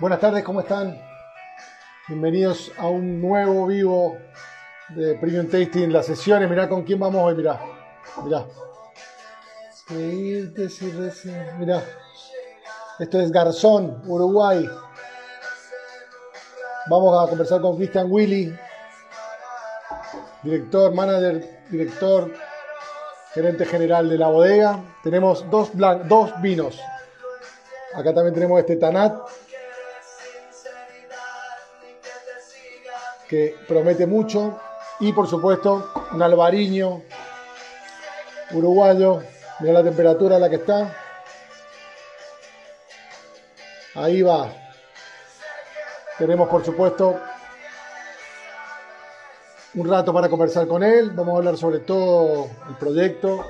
Buenas tardes, ¿cómo están? Bienvenidos a un nuevo vivo de Premium Tasting, las sesiones. Mirá con quién vamos hoy, mirá. Mirá. Mirá. Esto es Garzón, Uruguay. Vamos a conversar con Cristian Willy, director, manager, director, gerente general de la bodega. Tenemos dos, dos vinos. Acá también tenemos este Tanat, que promete mucho. Y por supuesto, un albariño uruguayo. Mira la temperatura a la que está. Ahí va. Tenemos por supuesto un rato para conversar con él. Vamos a hablar sobre todo el proyecto.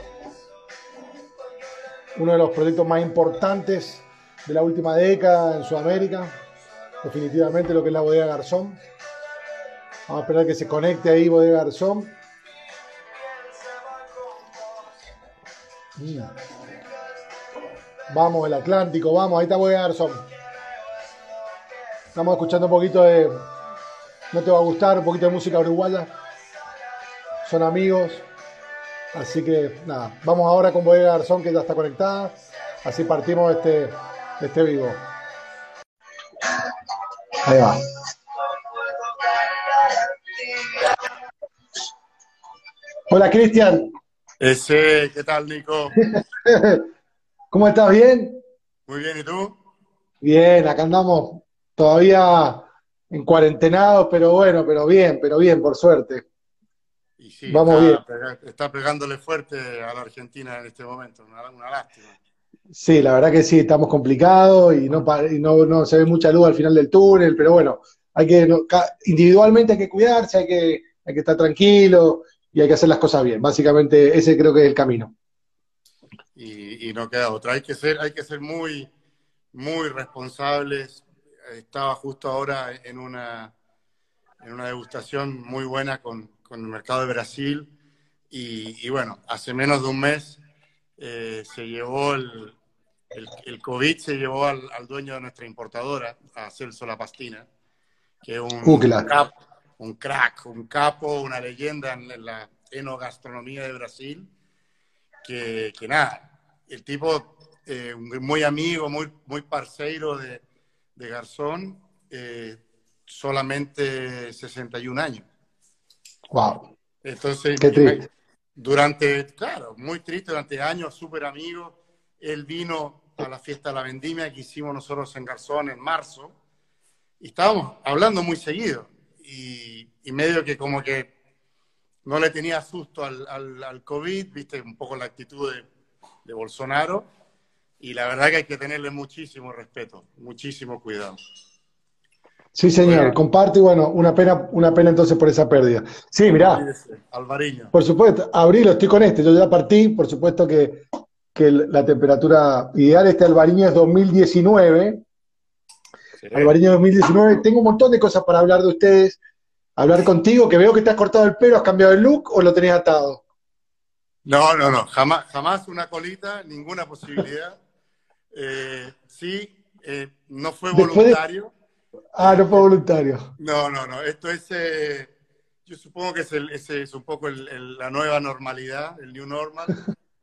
Uno de los proyectos más importantes de la última década en Sudamérica. Definitivamente lo que es la bodega Garzón. Vamos a esperar que se conecte ahí Bodega Garzón. Mm. Vamos, el Atlántico, vamos, ahí está Bodega Garzón. Estamos escuchando un poquito de. No te va a gustar, un poquito de música uruguaya. Son amigos. Así que nada, vamos ahora con Bodega Garzón que ya está conectada. Así partimos este, este vivo. Ahí va. Hola, Cristian. Ese, ¿qué tal, Nico? ¿Cómo estás? ¿Bien? Muy bien, ¿y tú? Bien, acá andamos todavía en cuarentenados, pero bueno, pero bien, pero bien, por suerte. Y sí, Vamos bien. está pegándole fuerte a la Argentina en este momento, una, lástima. Sí, la verdad que sí, estamos complicados y, no, no, no, se ve mucha luz al final del túnel, pero bueno, hay que individualmente hay que cuidarse, hay que, hay que estar tranquilo y hay que hacer las cosas bien. Básicamente ese creo que es el camino. Y, no queda otra. Hay que ser, hay que ser muy, muy responsables. Estaba justo ahora en una, en una degustación muy buena con, el mercado de Brasil. Y, bueno, hace menos de un mes eh, se llevó el, el, COVID, se llevó al, dueño de nuestra importadora, a Celso La Pastina, que es un, uh, un crack, un capo, una leyenda en, la enogastronomía de Brasil, que, nada, el tipo eh, muy amigo, muy, muy parceiro de, Garzón, eh, solamente 61 años. Wow. Entonces, Qué triste. durante, claro, muy triste, durante años, súper amigo. Él vino a la fiesta de la vendimia que hicimos nosotros en Garzón en marzo y estábamos hablando muy seguido y, medio que como que no le tenía susto al, al, COVID, viste, un poco la actitud de, de, Bolsonaro, y la verdad que hay que tenerle muchísimo respeto, muchísimo cuidado. Sí, señor, comparte y bueno, una pena, una pena entonces por esa pérdida. Sí, mirá. Alvariño. Por supuesto, Abril, estoy con este, yo ya partí, por supuesto que, que la temperatura ideal, este Alvariño es 2019, Alvariño 2019. Tengo un montón de cosas para hablar de ustedes, hablar contigo, que veo que te has cortado el pelo, ¿has cambiado el look o lo tenías atado? No, no, no, jamás, jamás una colita, ninguna posibilidad. Eh, sí, eh, no fue voluntario. Ah, no fue voluntario. No, no, no, esto es, eh, yo supongo que es, es un poco la nueva normalidad, el new normal.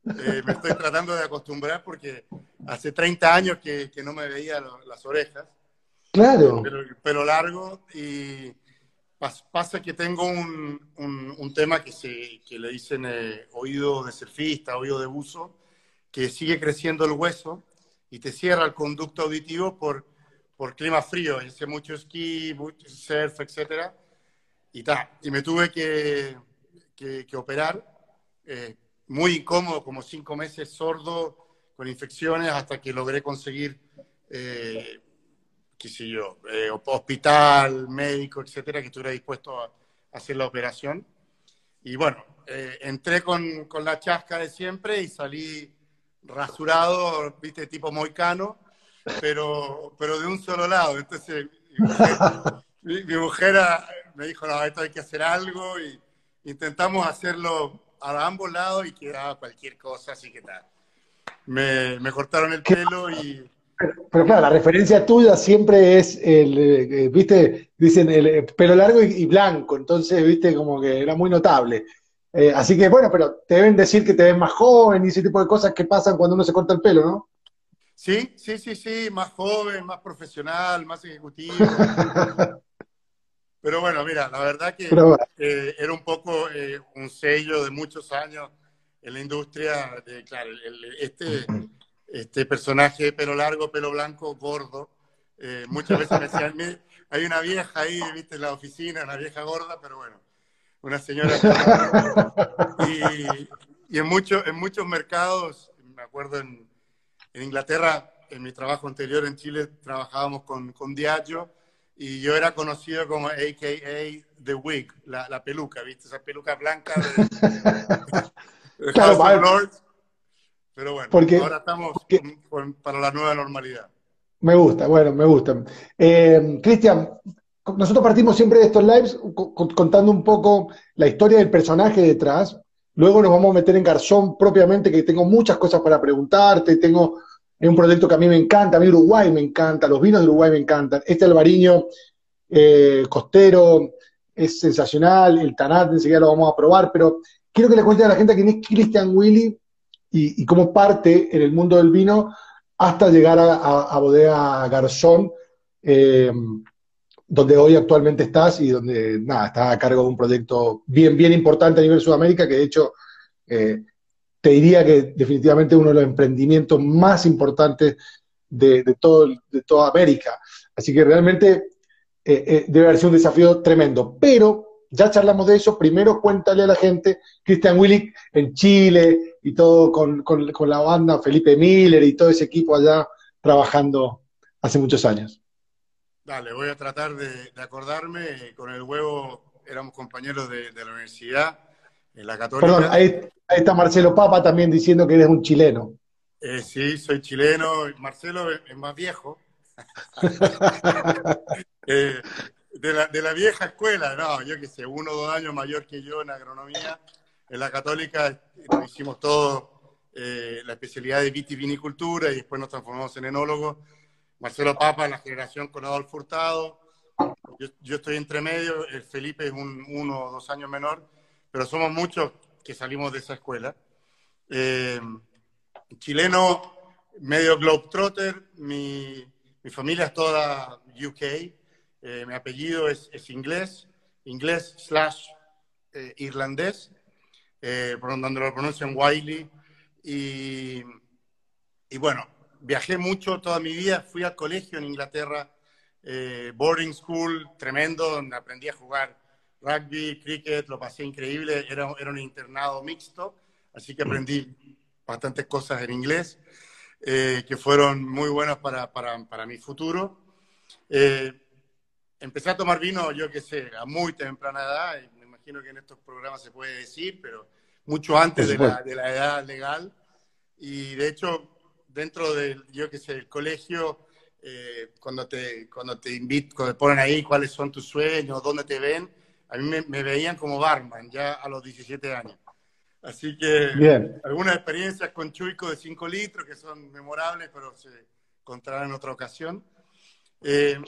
me estoy tratando de acostumbrar porque hace 30 años que, no me veía las orejas. Claro. Pero, largo y pasa que tengo un, tema que, se, le dicen eh, oído de surfista, oído de buzo, que sigue creciendo el hueso y te cierra el conducto auditivo por, por clima frío. Hice mucho esquí, mucho surf, etc. Y, y me tuve que, que, operar. Eh, muy incómodo, como cinco meses sordo, con infecciones, hasta que logré conseguir eh, qué sé yo, eh, hospital, médico, etcétera, que estuviera dispuesto a, hacer la operación. Y bueno, eh, entré con, con, la chasca de siempre y salí rasurado, viste, tipo moicano, pero, pero de un solo lado. Entonces, mi mujer, me dijo, no, esto hay que hacer algo y intentamos hacerlo a ambos lados y quedaba cualquier cosa, así que tal. Me, me cortaron el pelo y Pero, claro, la referencia tuya siempre es el, eh, viste, dicen el eh, pelo largo y, blanco, entonces, viste, como que era muy notable. Eh, así que bueno, pero te deben decir que te ves más joven y ese tipo de cosas que pasan cuando uno se corta el pelo, ¿no? Sí, sí, sí, sí, más joven, más profesional, más ejecutivo. Pero bueno, mira, la verdad que eh, era un poco eh, un sello de muchos años en la industria. De, claro, este, este personaje, pelo largo, pelo blanco, gordo. Eh, muchas veces me decían, hay una vieja ahí, viste, en la oficina, una vieja gorda, pero bueno, una señora. y, y en, muchos en muchos mercados, me acuerdo en, en, Inglaterra, en mi trabajo anterior en Chile, trabajábamos con, con Diageo y yo era conocido como AKA The Wig, la, la peluca, ¿viste? Esa peluca blanca de, House of Lords. Pero bueno, ahora estamos para la nueva normalidad. Me gusta, bueno, me gusta. Eh, Cristian, nosotros partimos siempre de estos lives contando un poco la historia del personaje detrás. Luego nos vamos a meter en Garzón propiamente, que tengo muchas cosas para preguntarte, tengo un proyecto que a mí me encanta, a mí Uruguay me encanta, los vinos de Uruguay me encantan. Este albariño eh, costero es sensacional, el Tanat enseguida lo vamos a probar, pero quiero que le cuente a la gente quién es Christian Willy y, cómo parte en el mundo del vino hasta llegar a, Bodega Garzón, eh, donde hoy actualmente estás y donde, nada, estás a cargo de un proyecto bien, bien importante a nivel Sudamérica, que de hecho eh, te diría que definitivamente uno de los emprendimientos más importantes de, todo, de toda América. Así que realmente eh, debe haber sido un desafío tremendo. Pero ya charlamos de eso. Primero cuéntale a la gente, Christian Willig en Chile y todo con, la banda, Felipe Miller y todo ese equipo allá trabajando hace muchos años. Dale, voy a tratar de, acordarme. Con el huevo éramos compañeros de, de la universidad en la Católica. Perdón, ahí, está Marcelo Papa también diciendo que eres un chileno. Eh, sí, soy chileno. Marcelo es más viejo. Eh, de, la, de, la, vieja escuela, no, yo que sé, uno o dos años mayor que yo en agronomía. En la Católica hicimos todo eh, la especialidad de vitivinicultura y después nos transformamos en enólogos. Marcelo Papa en la generación con Adolfo Hurtado. Yo, yo estoy entre medio, el Felipe es un uno o dos años menor pero somos muchos que salimos de esa escuela. Eh, chileno, medio globetrotter, mi, mi familia es toda UK, eh, mi apellido es, es, inglés, inglés slash eh, irlandés, donde lo pronuncian Wiley, y, y, bueno, viajé mucho toda mi vida, fui al colegio en Inglaterra, boarding school tremendo, donde aprendí a jugar rugby, cricket, lo pasé increíble, era, un internado mixto, así que aprendí bastantes cosas en inglés, eh, que fueron muy buenas para, para, para mi futuro. Eh, empecé a tomar vino, yo qué sé, a muy temprana edad, y me imagino que en estos programas se puede decir, pero mucho antes de la, de la edad legal. Y de hecho, dentro del, yo qué sé, el colegio, eh, cuando te, cuando te invitan, cuando te ponen ahí cuáles son tus sueños, dónde te ven, a mí me, veían como barman ya a los 17 años. Así que algunas experiencias con Chuico de 5 litros que son memorables, pero se contarán en otra ocasión. Eh,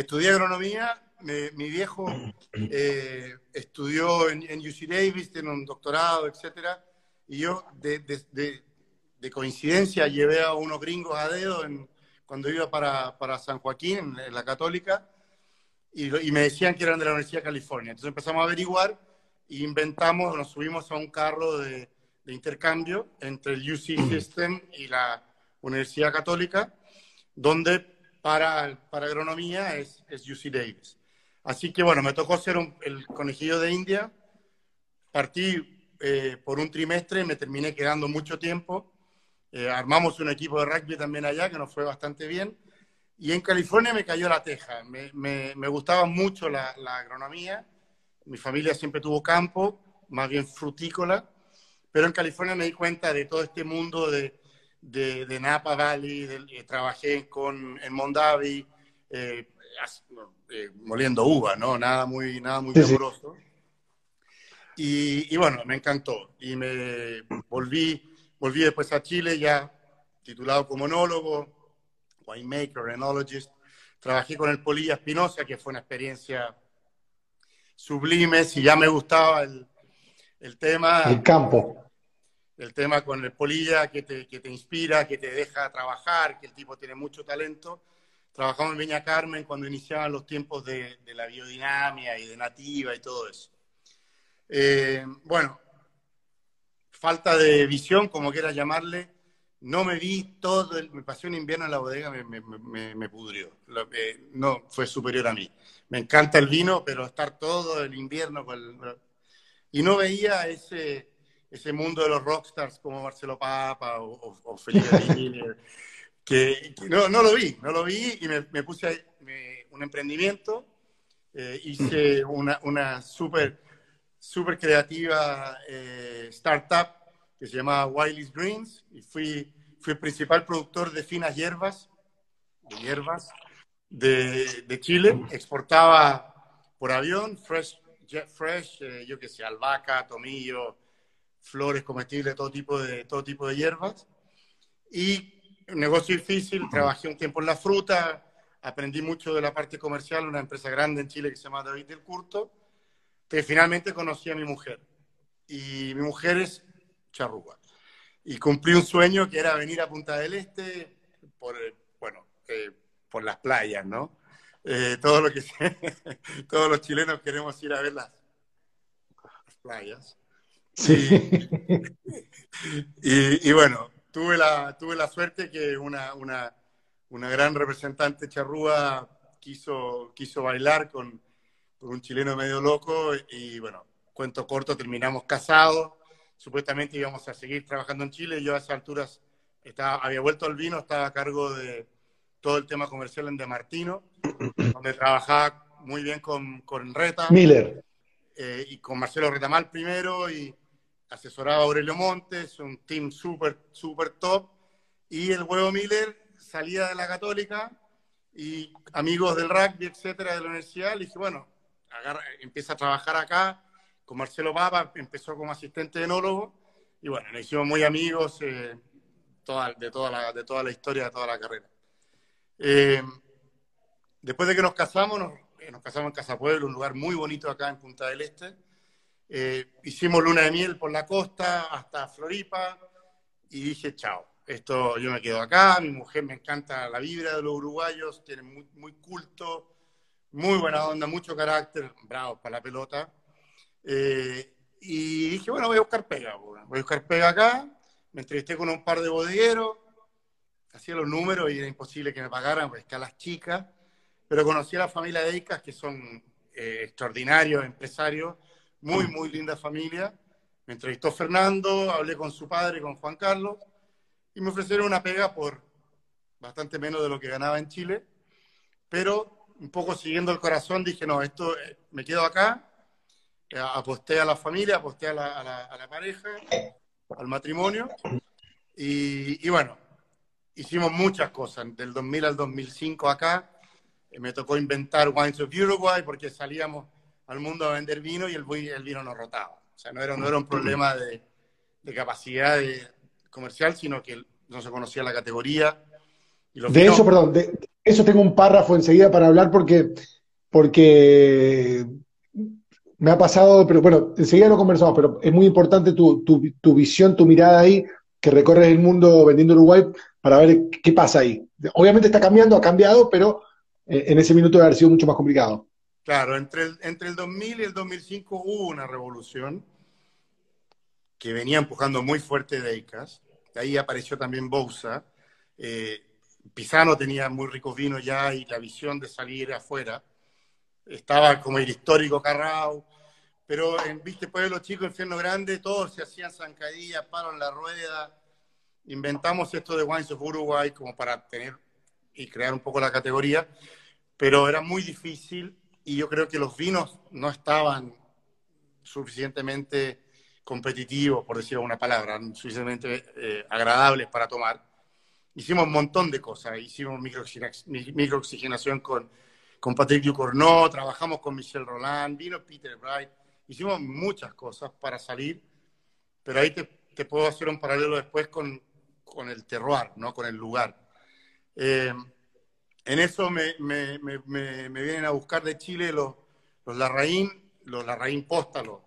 estudié agronomía, mi viejo eh, estudió en, UC Davis, tiene un doctorado, etcétera, y yo de, de, coincidencia llevé a unos gringos a dedo en, cuando iba para, para San Joaquín, en la Católica, y, me decían que eran de la Universidad de California. Entonces empezamos a averiguar e inventamos, nos subimos a un carro de, intercambio entre el UC System y la Universidad Católica, donde para, para agronomía es, es, UC Davis. Así que bueno, me tocó ser el conejillo de India. Partí eh, por un trimestre, me terminé quedando mucho tiempo. Eh, armamos un equipo de rugby también allá, que nos fue bastante bien. Y en California me cayó la teja. Me, me, gustaba mucho la, agronomía. Mi familia siempre tuvo campo, más bien frutícola. Pero en California me di cuenta de todo este mundo de, de, Napa Valley. Eh, trabajé con, en Mondavi, eh, eh, moliendo uva, ¿no? Nada muy, nada muy sabroso. Y, y, bueno, me encantó. Y me volví, volví después a Chile ya titulado como monólogo winemaker, enologist. Trabajé con el Polilla Espinosa, que fue una experiencia sublime. Si ya me gustaba el, el tema. El campo. El tema con el Polilla que te, que te inspira, que te deja trabajar, que el tipo tiene mucho talento. Trabajamos en Viña Carmen cuando iniciaban los tiempos de, la biodinamia y de nativa y todo eso. Eh, bueno, falta de visión, como quieras llamarle, no me vi todo, el, me pasé un invierno en la bodega, me, me, me, pudrió. no, fue superior a mí. Me encanta el vino, pero estar todo el invierno con el, Y no veía ese, ese mundo de los rockstars como Marcelo Papa o, Felipe que, no, no lo vi, no lo vi y me, puse un emprendimiento, eh, hice una, una súper super creativa eh, startup que se llamaba Wiley's Greens y fui, fui el principal productor de finas hierbas, de hierbas de, de Chile. Exportaba por avión, fresh, fresh eh, yo que sé, albahaca, tomillo, flores comestibles, todo tipo de, todo tipo de hierbas. Y un negocio difícil, trabajé un tiempo en la fruta, aprendí mucho de la parte comercial, una empresa grande en Chile que se llama David del Curto, que finalmente conocí a mi mujer. Y mi mujer es charrúa. Y cumplí un sueño que era venir a Punta del Este por, bueno, eh, por las playas, ¿no? Eh, todo lo que todos los chilenos queremos ir a ver las, playas. Sí. Y, bueno, tuve la, tuve la suerte que una, una, una gran representante charrúa quiso, quiso bailar con, con un chileno medio loco y bueno, cuento corto, terminamos casados supuestamente íbamos a seguir trabajando en Chile. Yo a esas alturas estaba, había vuelto al vino, estaba a cargo de todo el tema comercial en De Martino, donde trabajaba muy bien con, con Reta. Miller. Eh, y con Marcelo Retamal primero, y asesoraba a Aurelio Montes, un team súper, súper top. Y el huevo Miller salía de la Católica y amigos del rugby, etcétera, de la universidad, le dije, bueno, empieza a trabajar acá con Marcelo Papa, empezó como asistente de enólogo y bueno, nos hicimos muy amigos eh, toda, de, toda la, de toda la historia, de toda la carrera. Eh, después de que nos casamos, nos, eh, nos, casamos en Casa Pueblo, un lugar muy bonito acá en Punta del Este. Hicimos luna de miel por la costa hasta Floripa y dije, chao, esto yo me quedo acá, mi mujer me encanta la vibra de los uruguayos, tiene muy, muy culto, muy buena onda, mucho carácter, bravo para la pelota. Eh, y dije, bueno, voy a buscar pega. Voy a buscar pega acá. Me entrevisté con un par de bodegueros, hacía los números y era imposible que me pagaran, porque las chicas. Pero conocí a la familia de Eicas, que son eh, extraordinarios empresarios, muy, muy linda familia. Me entrevistó Fernando, hablé con su padre, con Juan Carlos, y me ofrecieron una pega por bastante menos de lo que ganaba en Chile. Pero un poco siguiendo el corazón, dije, no, esto eh, me quedo acá eh, aposté a la familia, aposté a la, pareja, al matrimonio. Y, bueno, hicimos muchas cosas. Del 2000 al 2005 acá, eh, me tocó inventar Wines of Uruguay porque salíamos al mundo a vender vino y el, el vino nos rotaba. O sea, no era, no era un problema de, de capacidad comercial, sino que no se conocía la categoría. de eso, perdón, de eso tengo un párrafo enseguida para hablar porque, porque me ha pasado, pero bueno, enseguida lo conversamos, pero es muy importante tu, tu, visión, tu mirada ahí, que recorres el mundo vendiendo Uruguay para ver qué pasa ahí. Obviamente está cambiando, ha cambiado, pero eh, en ese minuto debe haber sido mucho más complicado. Claro, entre el, entre el 2000 y el 2005 hubo una revolución que venía empujando muy fuerte Deicas. De ahí apareció también Bousa. Eh, Pisano tenía muy ricos vinos ya y la visión de salir afuera estaba como el histórico Carrao, pero en Viste Pueblo Chico, Infierno Grande, todos se hacían zancadillas, palo en la rueda. Inventamos esto de Wines of Uruguay como para tener y crear un poco la categoría, pero era muy difícil y yo creo que los vinos no estaban suficientemente competitivos, por decir una palabra, suficientemente eh, agradables para tomar. Hicimos un montón de cosas, hicimos microoxigenación con con Patrick Ducournau, trabajamos con Michel Roland, vino Peter Bright, hicimos muchas cosas para salir, pero ahí te, puedo hacer un paralelo después con, con, el terroir, ¿no? con el lugar. Eh, en eso me, me, me, me, vienen a buscar de Chile los, los Larraín, los Larraín Posta, los,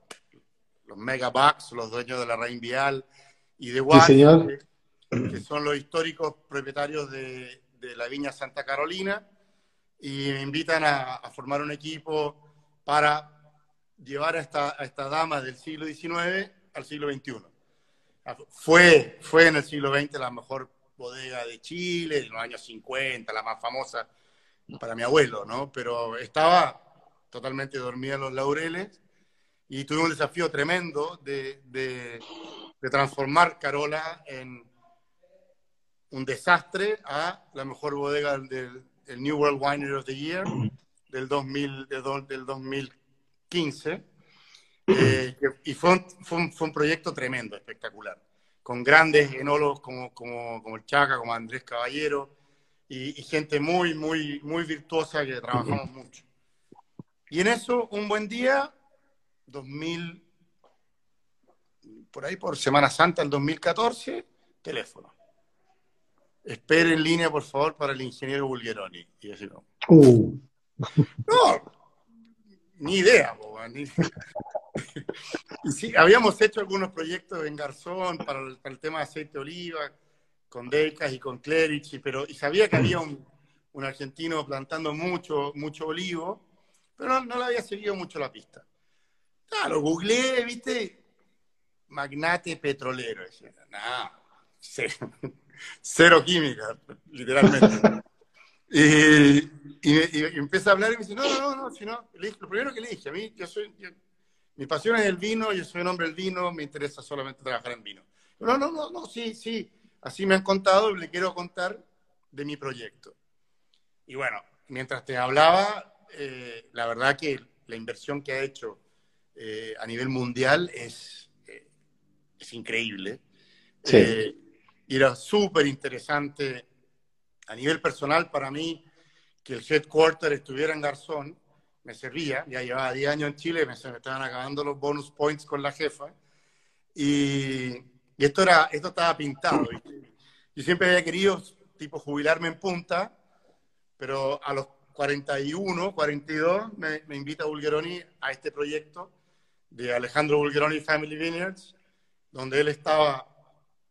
los Megabucks, los dueños de Larraín Vial y de Watts, que, son los históricos propietarios de, de, la Viña Santa Carolina, y me invitan a, a formar un equipo para llevar a esta, a esta dama del siglo XIX al siglo XXI. Fue, fue en el siglo XX la mejor bodega de Chile, en los años 50, la más famosa para mi abuelo, ¿no? Pero estaba totalmente dormida en los laureles y tuve un desafío tremendo de, de, transformar Carola en un desastre a la mejor bodega del, New World Winery of the Year del, 2000, del 2015. Eh, y fue, fue un proyecto tremendo, espectacular con grandes enólogos como, como, como el Chaca, como Andrés Caballero, y, gente muy, muy, muy virtuosa que trabajamos mucho. Y en eso, un buen día, 2000, por ahí por Semana Santa del 2014, teléfono. Espere en línea, por favor, para el ingeniero Bulgeroni. Y así no. Uh. No, ni idea, boba, ni sí, habíamos hecho algunos proyectos en Garzón para el, tema de aceite de oliva, con Decas y con Clerici, pero y sabía que había un, un, argentino plantando mucho, mucho olivo, pero no, le había seguido mucho la pista. Claro, googleé, viste, magnate petrolero. Decía, cero, cero química, literalmente. Y, y, empieza a hablar y me dice, no, no, no, sino, lo primero que le dije, a mí, yo soy, mi pasión es el vino, yo soy un hombre del vino, me interesa solamente trabajar en vino. No, no, no, no, sí, sí, así me han contado y le quiero contar de mi proyecto. Y bueno, mientras te hablaba, eh, la verdad que la inversión que ha hecho eh, a nivel mundial es, eh, es increíble. Sí. y era súper interesante a nivel personal para mí que el headquarter estuviera en Garzón, me servía, ya llevaba 10 años en Chile, me, se me estaban acabando los bonus points con la jefa, y, y esto, era, esto estaba pintado. Yo siempre había querido, tipo, jubilarme en punta, pero a los 41, 42, me, me invita Bulgeroni a este proyecto de Alejandro Bulgeroni Family Vineyards, donde él estaba,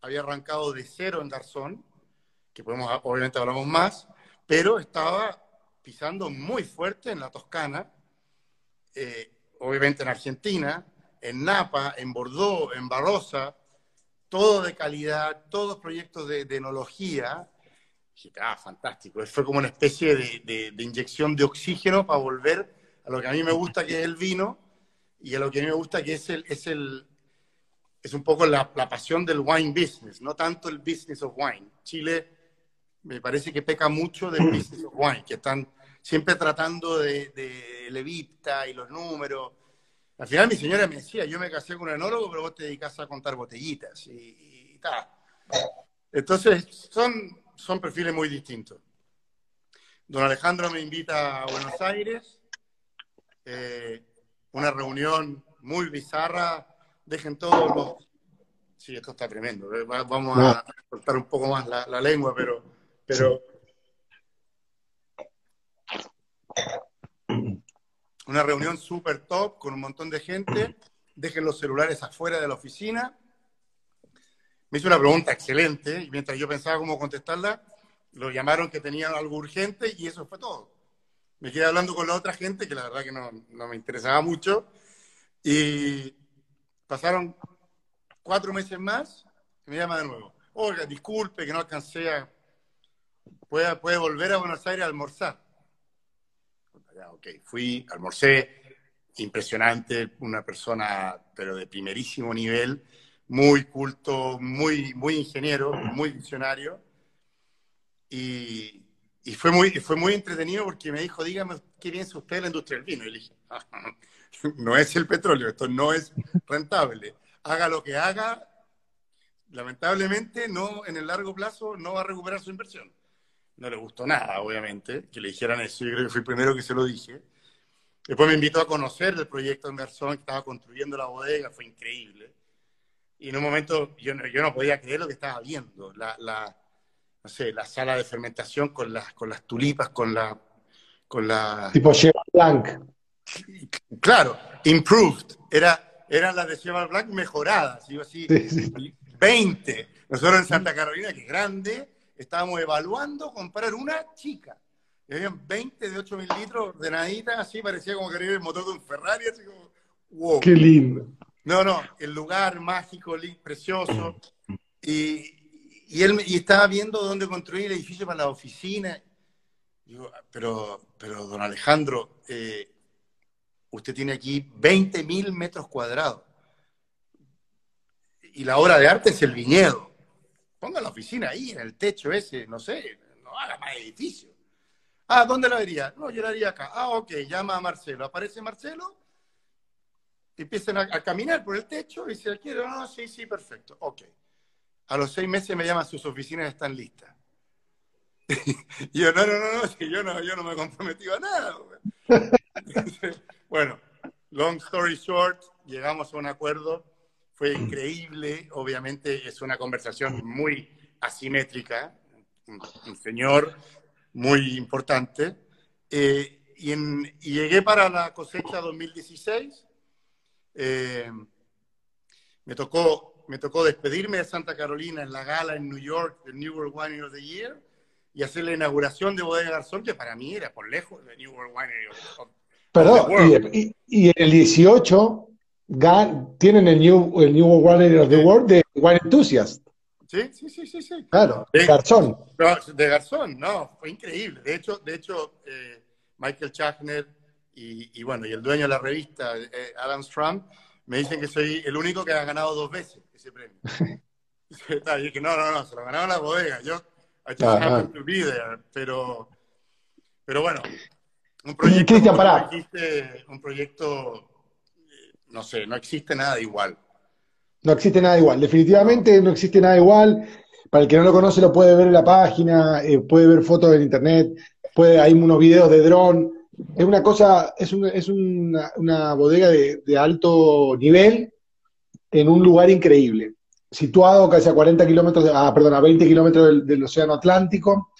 había arrancado de cero en Garzón, que podemos, obviamente hablamos más, pero estaba pisando muy fuerte en la Toscana, eh, obviamente en Argentina, en Napa, en Bordeaux, en Barrosa, todo de calidad, todos proyectos de, enología. Y ah, fantástico. Fue como una especie de, de, inyección de oxígeno para volver a lo que a mí me gusta, que es el vino, y a lo que a mí me gusta, que es el, es el, es un poco la, la, pasión del wine business, no tanto el business of wine. Chile me parece que peca mucho del business of wine, que están siempre tratando de, de levita y los números. Al final mi señora me decía, yo me casé con un enólogo, pero vos te dedicas a contar botellitas y, y tal. Entonces, son, son perfiles muy distintos. Don Alejandro me invita a Buenos Aires, eh, una reunión muy bizarra, dejen todos los... Sí, esto está tremendo, eh, vamos a cortar un poco más la, la lengua, pero pero una reunión súper top con un montón de gente. Dejen los celulares afuera de la oficina. Me hizo una pregunta excelente y mientras yo pensaba cómo contestarla, lo llamaron que tenían algo urgente y eso fue todo. Me quedé hablando con la otra gente que la verdad que no, no me interesaba mucho y pasaron cuatro meses más y me llama de nuevo. Oiga, disculpe que no alcancé a puede, puede volver a Buenos Aires a almorzar. Ok, fui, almorcé, impresionante, una persona, pero de primerísimo nivel, muy culto, muy, muy ingeniero, muy visionario. Y, y, fue, muy, fue muy entretenido porque me dijo, dígame, ¿qué piensa usted de la industria del vino? Y le dije, no es el petróleo, esto no es rentable. Haga lo que haga, lamentablemente no en el largo plazo no va a recuperar su inversión no le gustó nada, obviamente, que le dijeran eso. Yo creo que fui el primero que se lo dije. Después me invitó a conocer el proyecto en Garzón, que estaba construyendo la bodega, fue increíble. Y en un momento yo no, yo no podía creer lo que estaba viendo. La, la, no sé, la sala de fermentación con las, con las tulipas, con la... Con la... Tipo Cheval Blanc. Claro, improved. Era, eran las de Cheval Blanc mejoradas, digo así, 20. Nosotros en Santa Carolina, que es grande, estábamos evaluando comprar una chica. Y habían 20 de 8 mil litros ordenaditas, así parecía como que el motor de un Ferrari, así como, wow. Qué lindo. No, no, el lugar mágico, precioso. Y, y él y estaba viendo dónde construir el edificio para la oficina. Digo, pero, pero don Alejandro, eh, usted tiene aquí 20 mil metros cuadrados. Y la obra de arte es el viñedo. Ponga la oficina ahí, en el techo ese, no sé, no haga más edificio. Ah, ¿dónde la haría? No, yo la haría acá. Ah, ok, llama a Marcelo. Aparece Marcelo, empiezan a, a, caminar por el techo y dice, ¿quiero? No, sí, sí, perfecto. Ok. A los seis meses me llaman, sus oficinas están listas. y yo, no, no, no, no, yo no, yo no me comprometí a nada. bueno, long story short, llegamos a un acuerdo, fue increíble, obviamente es una conversación muy asimétrica, un, un señor muy importante, eh, y, en, y, llegué para la cosecha 2016, eh, me tocó me tocó despedirme de Santa Carolina en la gala en New York, the New World Winery of the Year, y hacer la inauguración de Bodega Garzón, que para mí era por lejos la New World Winery of, Perdón, y, y, en el 18 tienen el New, el New World Winery of the World de Wine Enthusiast. Sí, sí, sí, sí, sí. Claro, de Garzón. No, de Garzón, no, fue increíble. De hecho, de hecho eh, Michael Chachner y, y, bueno, y el dueño de la revista, eh, Adam Stram, me dicen que soy el único que ha ganado dos veces ese premio. y dije, no, no, no, se lo ganaron las bodegas. Yo, I just happened to be there. Pero, pero bueno, un proyecto, Cristian, pará. Existe, un proyecto, no sé, no existe nada igual. No existe nada igual, definitivamente no existe nada igual. Para el que no lo conoce lo puede ver en la página, eh, puede ver fotos en internet, puede, hay unos videos de dron. Es una cosa, es, un, es una, bodega de, alto nivel, en un lugar increíble, situado casi a 40 kilómetros, ah, perdón, a 20 kilómetros del, Océano Atlántico,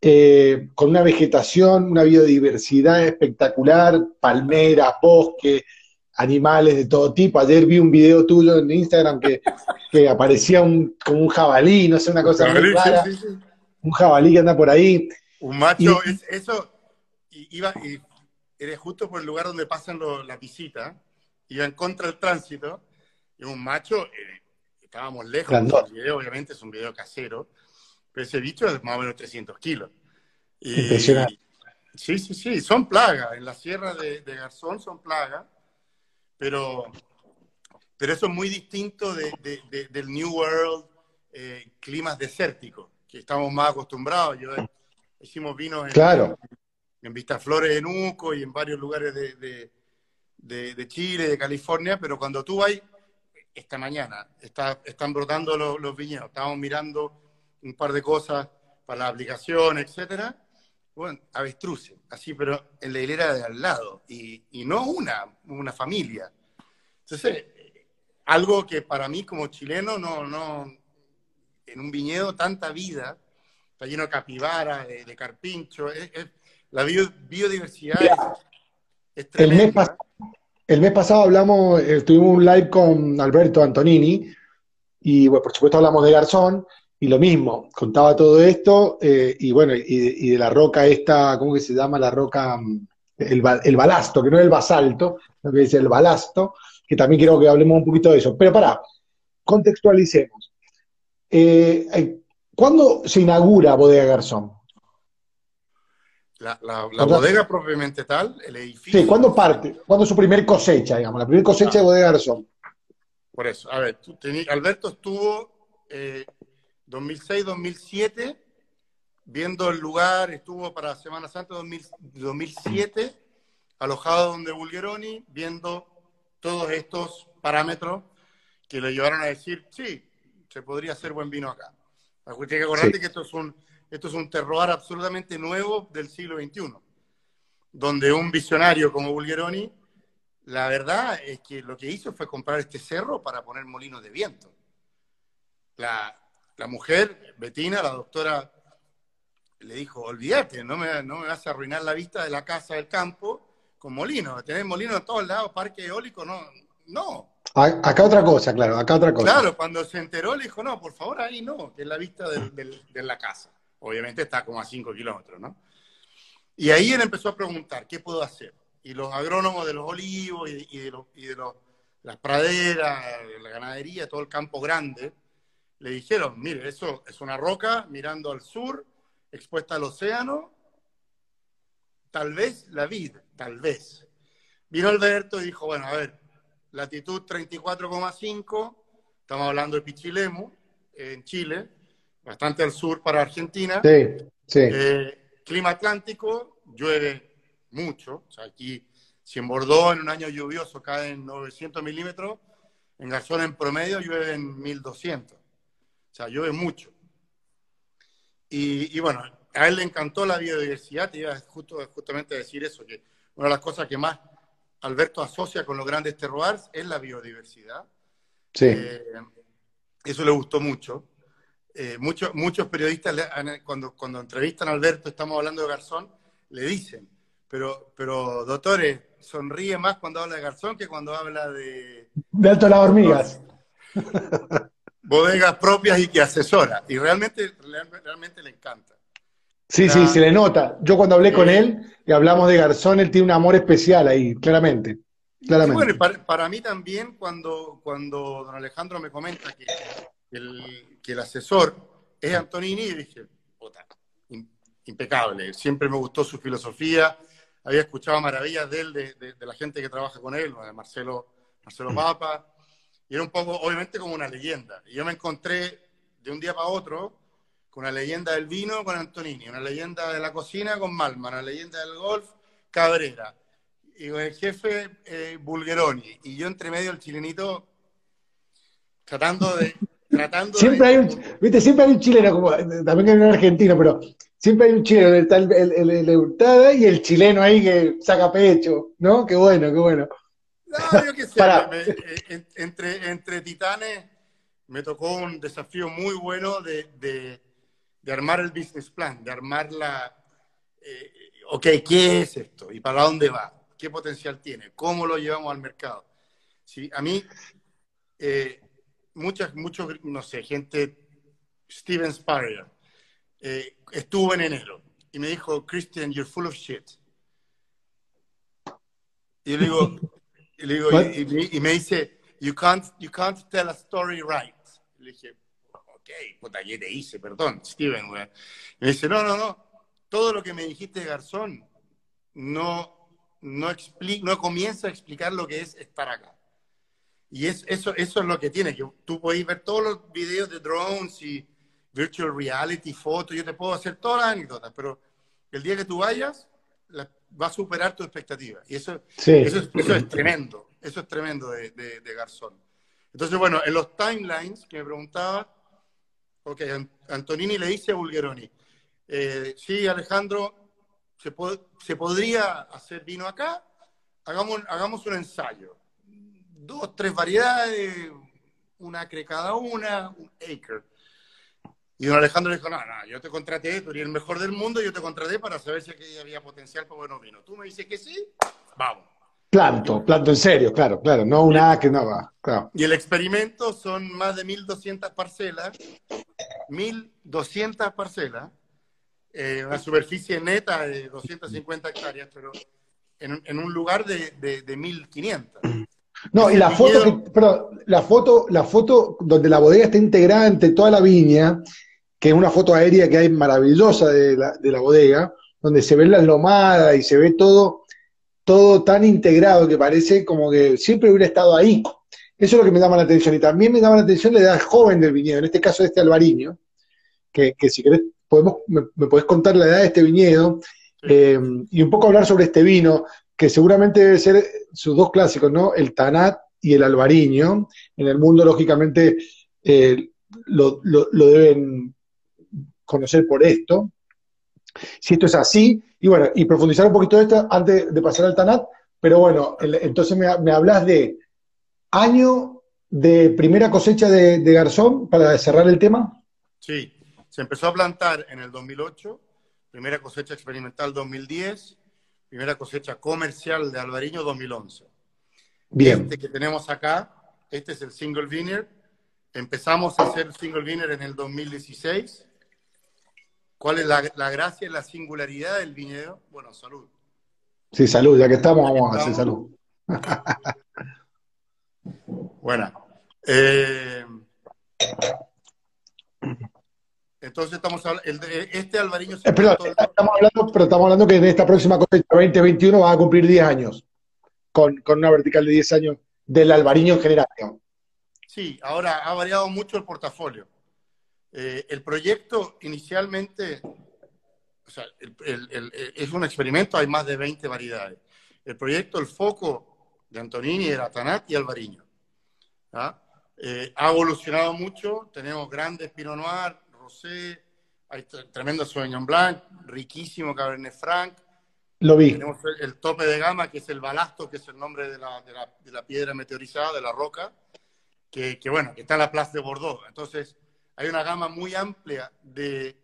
eh, con una vegetación, una biodiversidad espectacular, palmeras, bosque, animales de todo tipo. Ayer vi un video tuyo en Instagram que, que aparecía un, como un jabalí, no sé, una cosa muy rara. Sí, sí. Un jabalí que anda por ahí. Un macho, y, es, eso, iba, y eres justo por el lugar donde pasan lo, la visita, iba en contra del tránsito, y un macho, eh, estábamos lejos, el video obviamente es un video casero, pero ese bicho es más o menos 300 kilos. Y, Impresionante. Sí, sí, sí, son plagas, en la sierra de, de Garzón son plagas, pero, pero eso es muy distinto de, de, del New World, eh, climas desérticos, que estamos más acostumbrados. Yo, hicimos vinos en, claro. en, en Vistaflores, en Uco y en varios lugares de, de, Chile, de California, pero cuando tú vas esta mañana. Está, están brotando los, los, viñedos. Estábamos mirando un par de cosas para la aplicación, etcétera. Bueno, avestruces, así, pero en la hilera de al lado. Y, y no una, una familia. Entonces, algo que para mí como chileno no, no, en un viñedo tanta vida, está lleno de capibara, de, de carpincho, es, es, la bio, biodiversidad es, es tremenda. El mes, pas el mes pasado hablamos, eh, tuvimos un live con Alberto Antonini y bueno, por supuesto hablamos de Garzón y lo mismo, contaba todo esto eh, y bueno, y, y, de la roca esta, ¿cómo que se llama la roca? El, el balasto, que no es el basalto, lo que dice el balasto, que también quiero que hablemos un poquito de eso. Pero para, contextualicemos. Eh, ¿Cuándo se inaugura Bodega Garzón? La, la, la bodega propiamente tal, el edificio. Sí, ¿cuándo parte? ¿Cuándo es su primer cosecha, digamos? La primera cosecha ah. de Bodega Garzón. Por eso, a ver, tú tení, Alberto estuvo eh, 2006-2007 viendo el lugar, estuvo para Semana Santa 2000, 2007, alojado donde Bulgeroni, viendo todos estos parámetros que le llevaron a decir, sí, se podría hacer buen vino acá. Tienes que acordarte sí. que esto es un esto es un terroir absolutamente nuevo del siglo XXI, donde un visionario como Bulgeroni, la verdad es que lo que hizo fue comprar este cerro para poner molinos de viento. La, la mujer, Betina, la doctora, le dijo, olvídate, no me, no me vas a arruinar la vista de la casa del campo con molino. Tenés molino en todos lados, parque eólico, no, no. Acá otra cosa, claro, acá otra cosa. Claro, cuando se enteró le dijo, no, por favor, ahí no, que es la vista de la casa. Obviamente está como a 5 kilómetros, ¿no? Y ahí él empezó a preguntar, ¿qué puedo hacer? Y los agrónomos de los olivos y, de, los, y de los, las praderas, la ganadería, todo el campo grande, le dijeron, mire, eso es una roca mirando al sur, expuesta al océano, tal vez la vid, tal vez. Vino Alberto y dijo, bueno, a ver, latitud 34,5, estamos hablando de Pichilemu, en Chile, bastante al sur para Argentina. Sí, sí. Eh, clima atlántico, llueve mucho. O sea, aquí, si en Bordeaux en un año lluvioso caen 900 milímetros, en Garzón en promedio llueven 1200. O sea, llueve mucho. Y, bueno, a él le encantó la biodiversidad, te iba justo, justamente a decir eso, que una de las cosas que más Alberto asocia con los grandes terroirs es la biodiversidad. Sí. Eh, eso le gustó mucho. Eh, muchos, muchos periodistas, cuando, cuando entrevistan a Alberto, estamos hablando de Garzón, le dicen, pero, pero doctores, sonríe más cuando habla de Garzón que cuando habla de... De Alto las Hormigas. Bodegas propias y que asesora. Y realmente, realmente le encanta. Sí, sí, se le nota. Yo cuando hablé con él y hablamos de Garzón, él tiene un amor especial ahí, claramente. claramente. bueno, para, para, mí también, cuando, cuando don Alejandro me comenta que el, que el asesor es Antonini, dije, puta, impecable. Siempre me gustó su filosofía. Había escuchado maravillas de él, de, la gente que trabaja con él, de Marcelo, Marcelo mm. Papa. Y era un poco, obviamente, como una leyenda. Y yo me encontré de un día para otro con una leyenda del vino con Antonini, una leyenda de la cocina con Malma, una leyenda del golf Cabrera, y con el jefe eh, Bulgeroni. Y yo entre medio el chilenito tratando de siempre hay un, viste, siempre hay un chileno, como también hay un argentino, pero siempre hay un chileno, el, el, el, y el chileno ahí que saca pecho, ¿no? Qué bueno, qué bueno. No, yo qué sé, eh, entre, entre titanes me tocó un desafío muy bueno de, de, de armar el business plan, de armar la, eh, ok, ¿qué es esto? ¿Y para dónde va? ¿Qué potencial tiene? ¿Cómo lo llevamos al mercado? Sí, a mí, eh, muchas, muchos, no sé, gente, Steven Spurrier, eh, estuvo en enero y me dijo, Christian, you're full of shit. Y yo le digo, y, le digo y, me dice, you can't, you can't tell a story right. Y le dije, ok, puta, ¿qué te hice? Perdón, Steven, güey. Y me dice, no, no, no, todo lo que me dijiste Garzón no, no, no comienza a explicar lo que es estar acá. Y es, eso, eso es lo que tiene, que tú puedes ver todos los videos de drones y virtual reality, fotos, yo te puedo hacer todas las anécdotas, pero el día que tú vayas, va a superar tu expectativa. Y eso, eso, es, eso, es, tremendo, eso es tremendo de, de, Garzón. Entonces, bueno, en los timelines que me preguntaba, ok, Antonini le dice a Bulgeroni, eh, sí, Alejandro, se, se podría hacer vino acá, hagamos, hagamos un ensayo dos, tres variedades, una acre cada una, un acre. Y don Alejandro dijo, no, no, yo te contraté, tú eres el mejor del mundo, yo te contraté para saber si aquí había potencial para buenos vinos. Tú me dices que sí, vamos. Planto, planto en serio, claro, claro, no una acre, no va, claro. Y el experimento son más de 1.200 parcelas, 1.200 parcelas, eh, una superficie neta de 250 hectáreas, pero en, un lugar de, de, de 1.500. No, y la foto, pero la foto, la foto donde la bodega está integrada entre toda la viña, que es una foto aérea que hay maravillosa de la, de la bodega, donde se ven las lomadas y se ve todo, todo tan integrado que parece como que siempre hubiera estado ahí. Eso es lo que me llama la atención. Y también me llama la atención la edad joven del viñedo, en este caso este albariño, que, que si querés, podemos, me, podés contar la edad de este viñedo eh, y un poco hablar sobre este vino que seguramente debe ser sus dos clásicos, ¿no? El Tanat y el Albariño. En el mundo, lógicamente, eh, lo, deben conocer por esto. Si esto es así, y bueno, y profundizar un poquito esto antes de pasar al Tanat, pero bueno, entonces me, me, hablas de año de primera cosecha de, de Garzón para cerrar el tema. Sí, se empezó a plantar en el 2008, primera cosecha experimental 2010, primera cosecha comercial de albariño 2011. Bien. Este que tenemos acá, este es el single vineyard. Empezamos a hacer single vineyard en el 2016. ¿Cuál es la, gracia y la singularidad del viñedo? Bueno, salud. Sí, salud, ya que estamos, vamos a hacer salud. bueno. Eh, entonces estamos hablando, este Alvariño... Eh, estamos hablando, pero estamos hablando que en esta próxima cosecha 2021 va a cumplir 10 años, con, una vertical de 10 años del Alvariño en general. Sí, ahora ha variado mucho el portafolio. Eh, el proyecto inicialmente, o sea, es un experimento, hay más de 20 variedades. El proyecto, el foco de Antonini era Tanat y Alvariño. ¿ah? Eh, ha evolucionado mucho, tenemos grandes Pinot Noir, Rosé, hay tremendo Sauvignon Blanc, riquísimo Cabernet Franc. Lo vi. Tenemos el, tope de gama, que es el balasto, que es el nombre de la, de la, de la piedra meteorizada, de la roca, que, que, bueno, que está en la Plaza de Bordeaux. Entonces, hay una gama muy amplia de,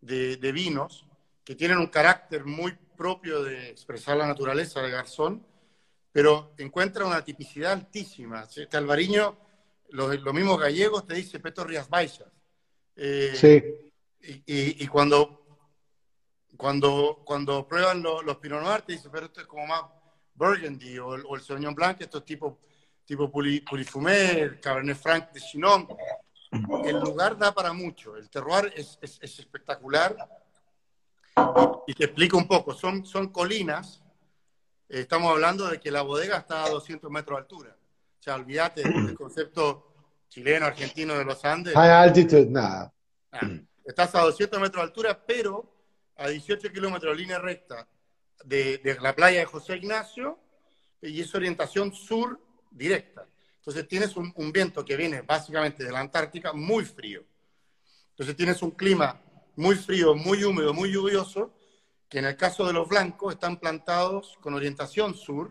de, vinos que tienen un carácter muy propio de expresar la naturaleza de Garzón, pero encuentra una tipicidad altísima. Este albariño los, los mismos gallegos te dicen Peto Rías Baixas. Eh, sí. Y, cuando, cuando, cuando prueban los Pinot Noir, te dicen, pero esto es como más Burgundy o, el Sauvignon Blanc, esto es tipo, tipo Pulifumé, Cabernet Franc de Chinon. El lugar da para mucho, el terroir es, es, espectacular. Y, te explico un poco, son, son colinas, estamos hablando de que la bodega está a 200 metros de altura sea, olvídate del concepto chileno, argentino de los Andes. High altitude, nada. estás a 200 metros de altura, pero a 18 kilómetros de línea recta de, la playa de José Ignacio y es orientación sur directa. Entonces tienes un, viento que viene básicamente de la Antártica muy frío. Entonces tienes un clima muy frío, muy húmedo, muy lluvioso, que en el caso de los blancos están plantados con orientación sur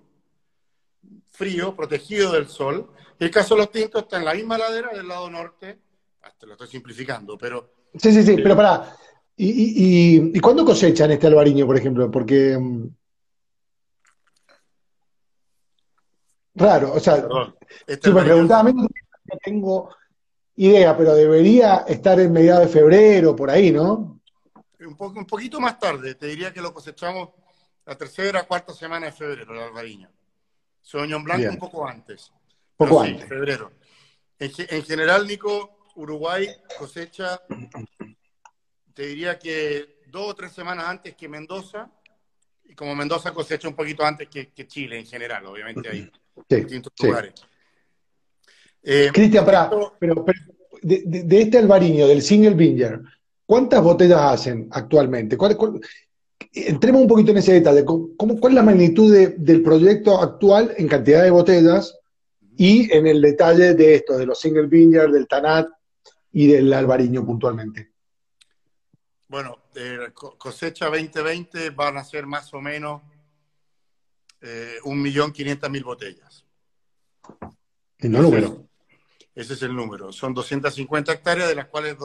frío, protegido del sol. El caso de los tintos está en la misma ladera del lado norte. Te lo estoy simplificando, pero. Sí, sí, sí, pero pará. ¿Y, y, cuándo cosechan este albariño, por ejemplo? Porque. Mm, raro, o sea, este si me preguntaba a mí, no tengo idea, pero debería estar en mediados de febrero, por ahí, ¿no? Un, poco, un poquito más tarde, te diría que lo cosechamos la tercera, cuarta semana de febrero, el albariño. Sauvignon Blanc un poco antes. Poco antes. febrero. En, general, Nico, Uruguay cosecha, te diría que dos o tres semanas antes que Mendoza, y como Mendoza cosecha un poquito antes que, Chile en general, obviamente hay distintos lugares. Eh, Cristian, pero, de, este albariño, del single vineyard, ¿cuántas botellas hacen actualmente? ¿Cuál, cuál, entremos un poquito en ese detalle. ¿Cómo, ¿Cuál es la magnitud del proyecto actual en cantidad de botellas y en el detalle de esto, de los single vineyard, del Tanat y del Albariño puntualmente? Bueno, cosecha 2020 van a ser más o menos eh, 1.500.000 botellas. ¿Y no número? Ese es el número. Son 250 hectáreas, de las cuales,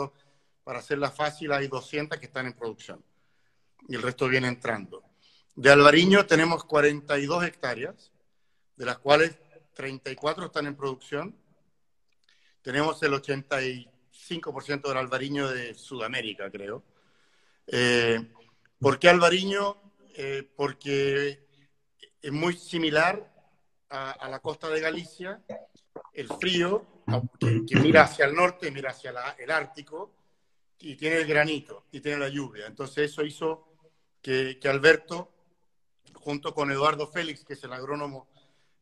para hacerla fácil, hay 200 que están en producción y el resto viene entrando. De Alvariño tenemos 42 hectáreas, de las cuales 34 están en producción. Tenemos el 85% del albariño de Sudamérica, creo. Eh, ¿Por qué albariño? Eh, porque es muy similar a, la costa de Galicia. El frío, que, mira hacia el norte, mira hacia el Ártico, y tiene el granito, y tiene la lluvia. Entonces eso hizo que, Alberto, junto con Eduardo Félix, que es el agrónomo,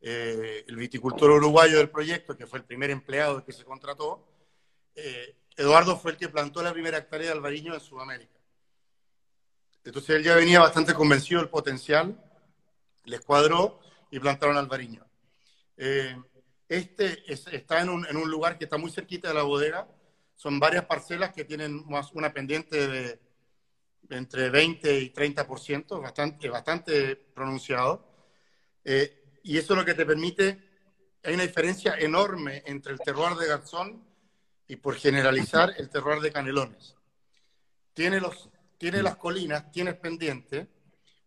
eh, el viticultor uruguayo del proyecto, que fue el primer empleado que se contrató, eh, Eduardo fue el que plantó la primera hectárea de albariño en Sudamérica. Entonces él ya venía bastante convencido del potencial, les cuadró y plantaron albariño. Eh, este está en un, en un, lugar que está muy cerquita de la bodega. Son varias parcelas que tienen más una pendiente de entre 20 y 30%, bastante, bastante pronunciado. Eh, y eso es lo que te permite, hay una diferencia enorme entre el terroir de Garzón y por generalizar el terror de Canelones. Tiene, los, tiene las colinas, tiene pendiente,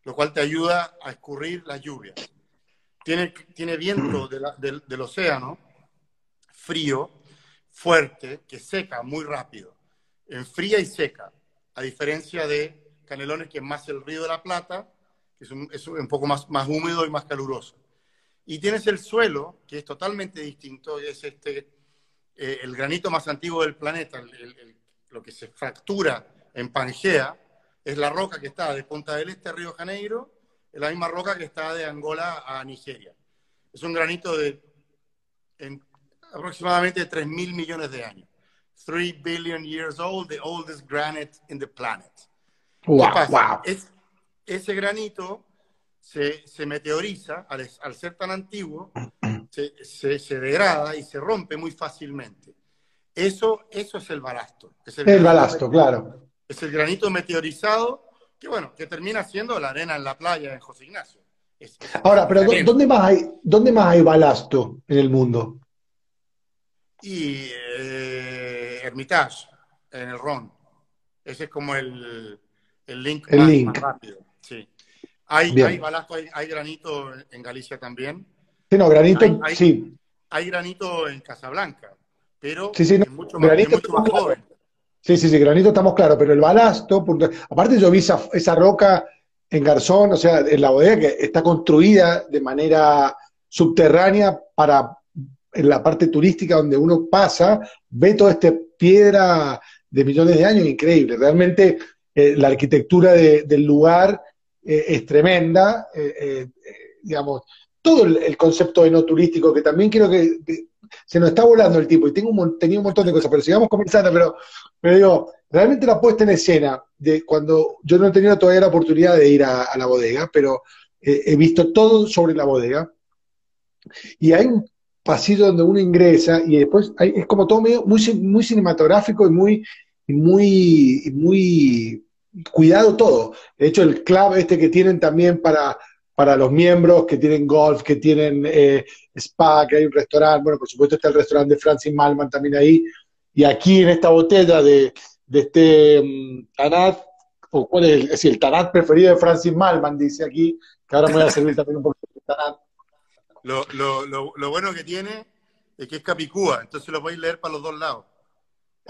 lo cual te ayuda a escurrir las lluvias. Tiene, tiene viento del océano, frío, fuerte, que seca muy rápido. Enfría y seca, a diferencia de Canelones, que es más el río de la Plata, que es un, es un poco más, más húmedo y más caluroso. Y tienes el suelo, que es totalmente distinto, es este, eh, el granito más antiguo del planeta, lo que se fractura en Pangea, es la roca que está de Punta del Este a Río Janeiro, es la misma roca que está de Angola a Nigeria. Es un granito de en aproximadamente 3 mil millones de años. 3 billion years old, the oldest granite in the planet. Wow, Es, ese granito se, se meteoriza, al, al, ser tan antiguo, se, se, se, degrada y se rompe muy fácilmente. Eso, eso es el balasto. Es el, el balasto, claro. Es el granito meteorizado que, bueno, que termina siendo la arena en la playa en José Ignacio. Es, es Ahora, pero ¿dónde más, hay, ¿dónde más hay balasto en el mundo? Y eh, Hermitage, en el Ron. Ese es como el, el link, el más, link. más rápido. Sí. Hay, hay balasto, hay, hay, granito en Galicia también. Sí, no, granito, hay, sí. Hay granito en Casablanca, pero sí, sí, no, es mucho más, granito, es mucho más joven. Sí, sí, sí, granito estamos claros, pero el balasto, aparte yo vi esa, roca en Garzón, o sea, en la bodega que está construida de manera subterránea para en la parte turística donde uno pasa, ve toda esta piedra de millones de años, increíble. Realmente eh, la arquitectura de, del lugar eh, es tremenda, eh, digamos, todo el, concepto enoturístico, que también quiero que, se nos está volando el tipo, y tengo un, tenía un montón de cosas, pero sigamos conversando, pero, pero digo, realmente la puesta en escena de cuando yo no he tenido todavía la oportunidad de ir a, la bodega, pero he visto todo sobre la bodega, y hay un pasillo donde uno ingresa y después es como todo muy, muy cinematográfico y muy, muy, muy cuidado todo. De hecho, el club este que tienen también para, para los miembros, que tienen golf, que tienen eh, spa, que hay un restaurante, bueno, por supuesto está el restaurante de Francis Malman también ahí, y aquí en esta botella de, de este um, Tanat, o cuál es, es decir, el Tanat preferido de Francis Malman, dice aquí, que ahora me voy a servir también un poquito de Tanat. Lo, lo, lo, lo, bueno que tiene es que es Capicúa, entonces lo podéis leer para los dos lados.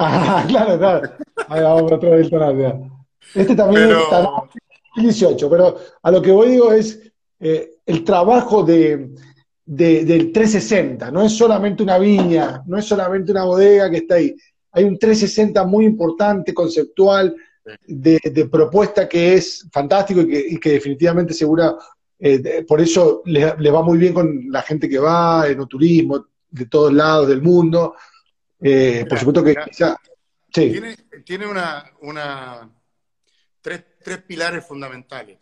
Ah, claro, claro. Ahí vamos otra vez el Este también pero... está 18, pero a lo que voy digo es eh, el trabajo de, de, del 360, no es solamente una viña, no es solamente una bodega que está ahí. Hay un 360 muy importante, conceptual, de, de propuesta que es fantástico y que, y que definitivamente segura eh, por eso les, les, va muy bien con la gente que va, en turismo, de todos lados del mundo. Eh, mira, por supuesto que mira, quizá, sí. Tiene, tiene una, una tres, tres, pilares fundamentales.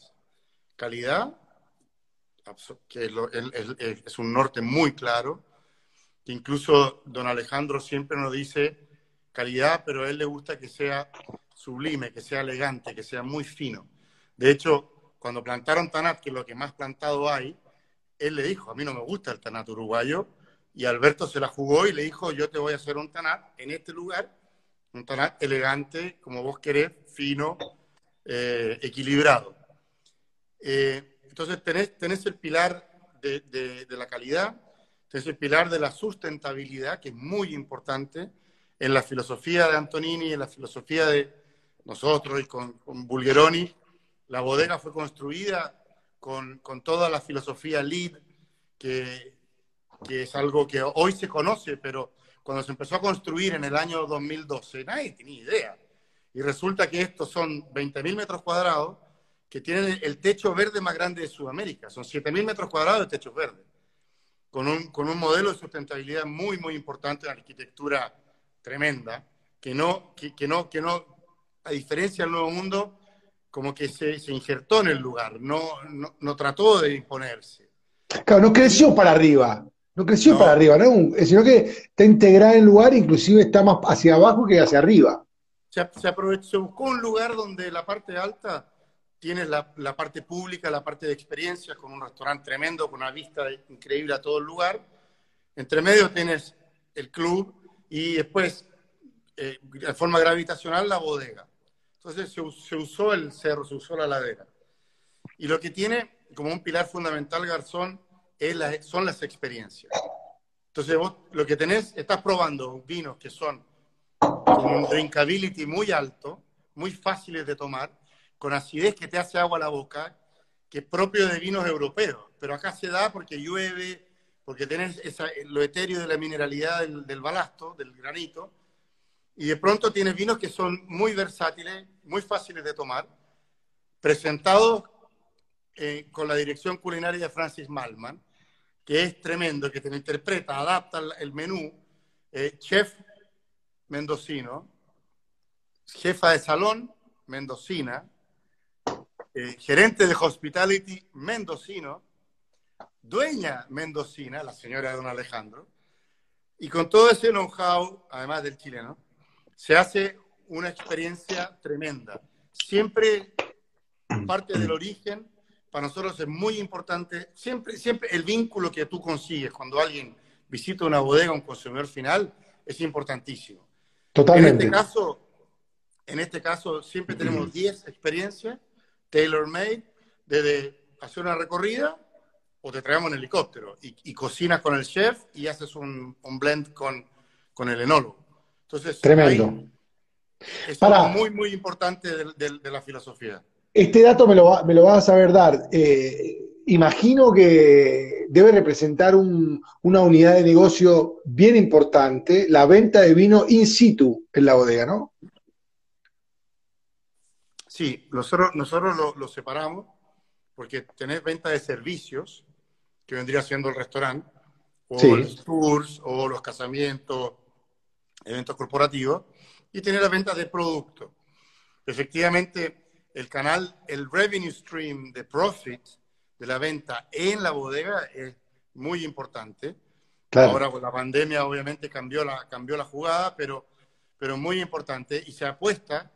Calidad, que es, un norte muy claro, que incluso don Alejandro siempre nos dice calidad, pero a él le gusta que sea sublime, que sea elegante, que sea muy fino. De hecho, cuando plantaron Tanat, que es lo que más plantado hay, él le dijo, a mí no me gusta el Tanat uruguayo, y Alberto se la jugó y le dijo, yo te voy a hacer un Tanat en este lugar, un Tanat elegante, como vos querés, fino, eh, equilibrado. Eh, entonces tenés, tenés, el pilar de, de, de, la calidad, tenés el pilar de la sustentabilidad, que es muy importante en la filosofía de Antonini, en la filosofía de nosotros y con, con Bulgeroni, la bodega fue construida con, con toda la filosofía LEED, que, que, es algo que hoy se conoce, pero cuando se empezó a construir en el año 2012, nadie tenía idea. Y resulta que estos son 20.000 metros cuadrados que tienen el techo verde más grande de Sudamérica. Son 7.000 metros cuadrados de techos verdes, con un, con un modelo de sustentabilidad muy, muy importante, una arquitectura tremenda, que no, que, que no, que no, a diferencia del Nuevo Mundo, como que se, se injertó en el lugar, no, no, no, trató de imponerse. Claro, no creció para arriba, no creció no. para arriba, ¿no? sino que está integrada en el lugar, inclusive está más hacia abajo que hacia arriba. Se, se, aprovechó, se buscó un lugar donde la parte alta tiene la, la, parte pública, la parte de experiencias, con un restaurante tremendo, con una vista increíble a todo el lugar. Entre medio tienes el club y después eh, de forma gravitacional la bodega. Entonces se, usó el cerro, se usó la ladera. Y lo que tiene como un pilar fundamental Garzón es son las experiencias. Entonces vos lo que tenés, estás probando vinos que son con un drinkability muy alto, muy fáciles de tomar, con acidez que te hace agua a la boca, que es propio de vinos europeos. Pero acá se da porque llueve, porque tenés lo etéreo de la mineralidad del, del balasto, del granito, y de pronto tienes vinos que son muy versátiles, muy fáciles de tomar, presentados eh, con la dirección culinaria de Francis Malman, que es tremendo, que te lo interpreta, adapta el menú, eh, chef mendocino, jefa de salón mendocina, eh, gerente de hospitality mendocino, dueña mendocina, la señora Don Alejandro, y con todo ese know-how, además del chileno, se hace una experiencia tremenda. Siempre parte del origen, para nosotros es muy importante, siempre, siempre el vínculo que tú consigues cuando alguien visita una bodega, un consumidor final, es importantísimo. Totalmente. En este caso, en este caso siempre tenemos 10 experiencias tailor-made, desde hacer una recorrida o te traemos en helicóptero y, cocinas con el chef y haces un, blend con, con el enólogo. Entonces, Tremendo. es Para, muy, muy importante de, la filosofía. Este dato me lo, me lo vas a saber dar. Eh, imagino que debe representar una unidad de negocio bien importante, la venta de vino in situ en la bodega, ¿no? Sí, nosotros, nosotros lo, lo separamos porque tenés venta de servicios, que vendría siendo el restaurante, o los tours, o los casamientos, eventos corporativos, y tener la venta de productos. Efectivamente, el canal, el revenue stream de profit de la venta en la bodega es muy importante. Ahora con la pandemia obviamente cambió la, cambió la jugada, pero, pero muy importante y se apuesta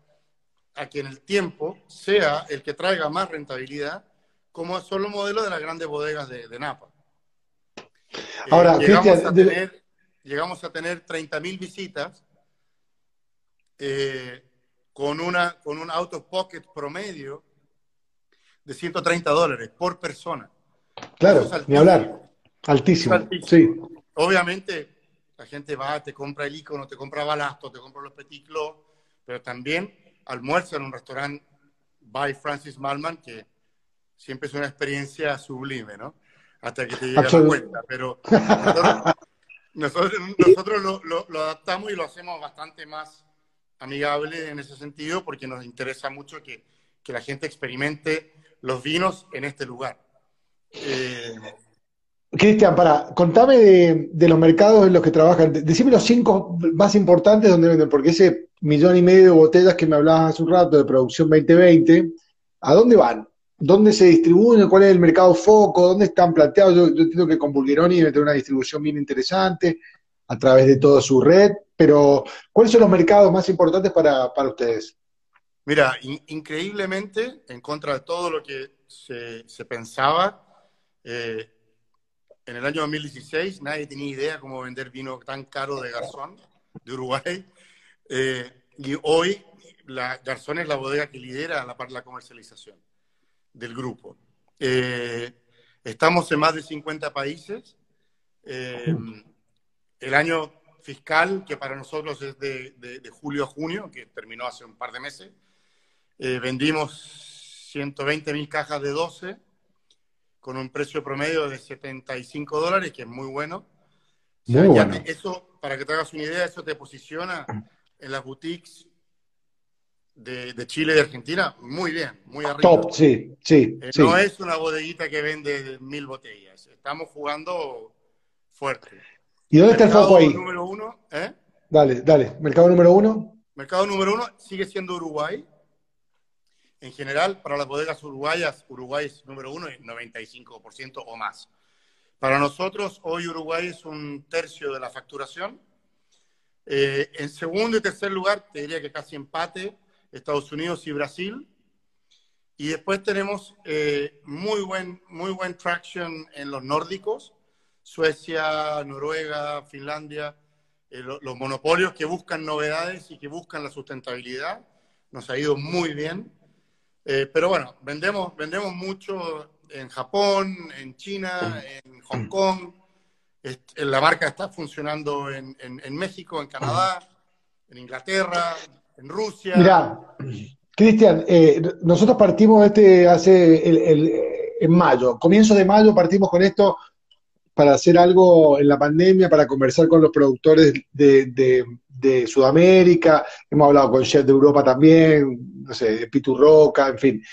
a que en el tiempo sea el que traiga más rentabilidad, como son los modelos de las grandes bodegas de, Napa. Ahora, eh, llegamos, a tener, llegamos a tener 30.000 visitas eh, con, una, con un out of pocket promedio de 130 dólares por persona. Claro, ni hablar. Altísimo. Sí. Obviamente, la gente va, te compra el icono, te compra balasto, te compra los petit pero también almuerza en un restaurante by Francis Malman, que siempre es una experiencia sublime, ¿no? Hasta que te llega la cuenta. Pero nosotros, nosotros, lo, lo, adaptamos y lo hacemos bastante más amigable en ese sentido, porque nos interesa mucho que, que la gente experimente los vinos en este lugar. Eh, Cristian, para, contame de, de, los mercados en los que trabajan. Decime los cinco más importantes donde venden, porque ese millón y medio de botellas que me hablabas hace un rato de producción 2020, ¿a dónde van? ¿Dónde se distribuyen? ¿Cuál es el mercado foco? ¿Dónde están planteados? Yo, entiendo que con Bulgeroni debe tener una distribución bien interesante a través de toda su red, pero ¿cuáles son los mercados más importantes para, ustedes? Mira, increíblemente, en contra de todo lo que se, pensaba, eh, en el año 2016 nadie tenía idea cómo vender vino tan caro de Garzón, de Uruguay. Eh, y hoy la Garzón es la bodega que lidera la, la comercialización del grupo. Eh, estamos en más de 50 países. Eh, el año fiscal, que para nosotros es de, de, julio a junio, que terminó hace un par de meses, vendimos 120 mil cajas de 12 con un precio promedio de 75 dólares, que es muy bueno. eso, para que te hagas una idea, eso te posiciona en las boutiques de, Chile y de Argentina, muy bien, muy arriba. Top, sí, sí, eh, No es una bodeguita que vende mil botellas. Estamos jugando fuerte. ¿Y dónde está el foco ahí? número uno, ¿eh? Dale, dale. Mercado número uno. Mercado número uno sigue siendo Uruguay. En general, para las bodegas uruguayas, Uruguay es número uno, 95% o más. Para nosotros, hoy Uruguay es un tercio de la facturación eh, en segundo y tercer lugar, te diría que casi empate, Estados Unidos y Brasil. Y después tenemos eh, muy, buen, muy buen traction en los nórdicos, Suecia, Noruega, Finlandia, los monopolios que buscan novedades y que buscan la sustentabilidad. Nos ha ido muy bien. pero bueno, vendemos, vendemos mucho en Japón, en China, en Hong Kong. La marca está funcionando en, en México, en Canadá, en Inglaterra, en Rusia. Mira, Cristian, eh, nosotros partimos este hace el, en mayo, comienzo de mayo partimos con esto para hacer algo en la pandemia, para conversar con los productores de, Sudamérica, hemos hablado con chefs de Europa también, no sé, de Pitu Roca, en fin.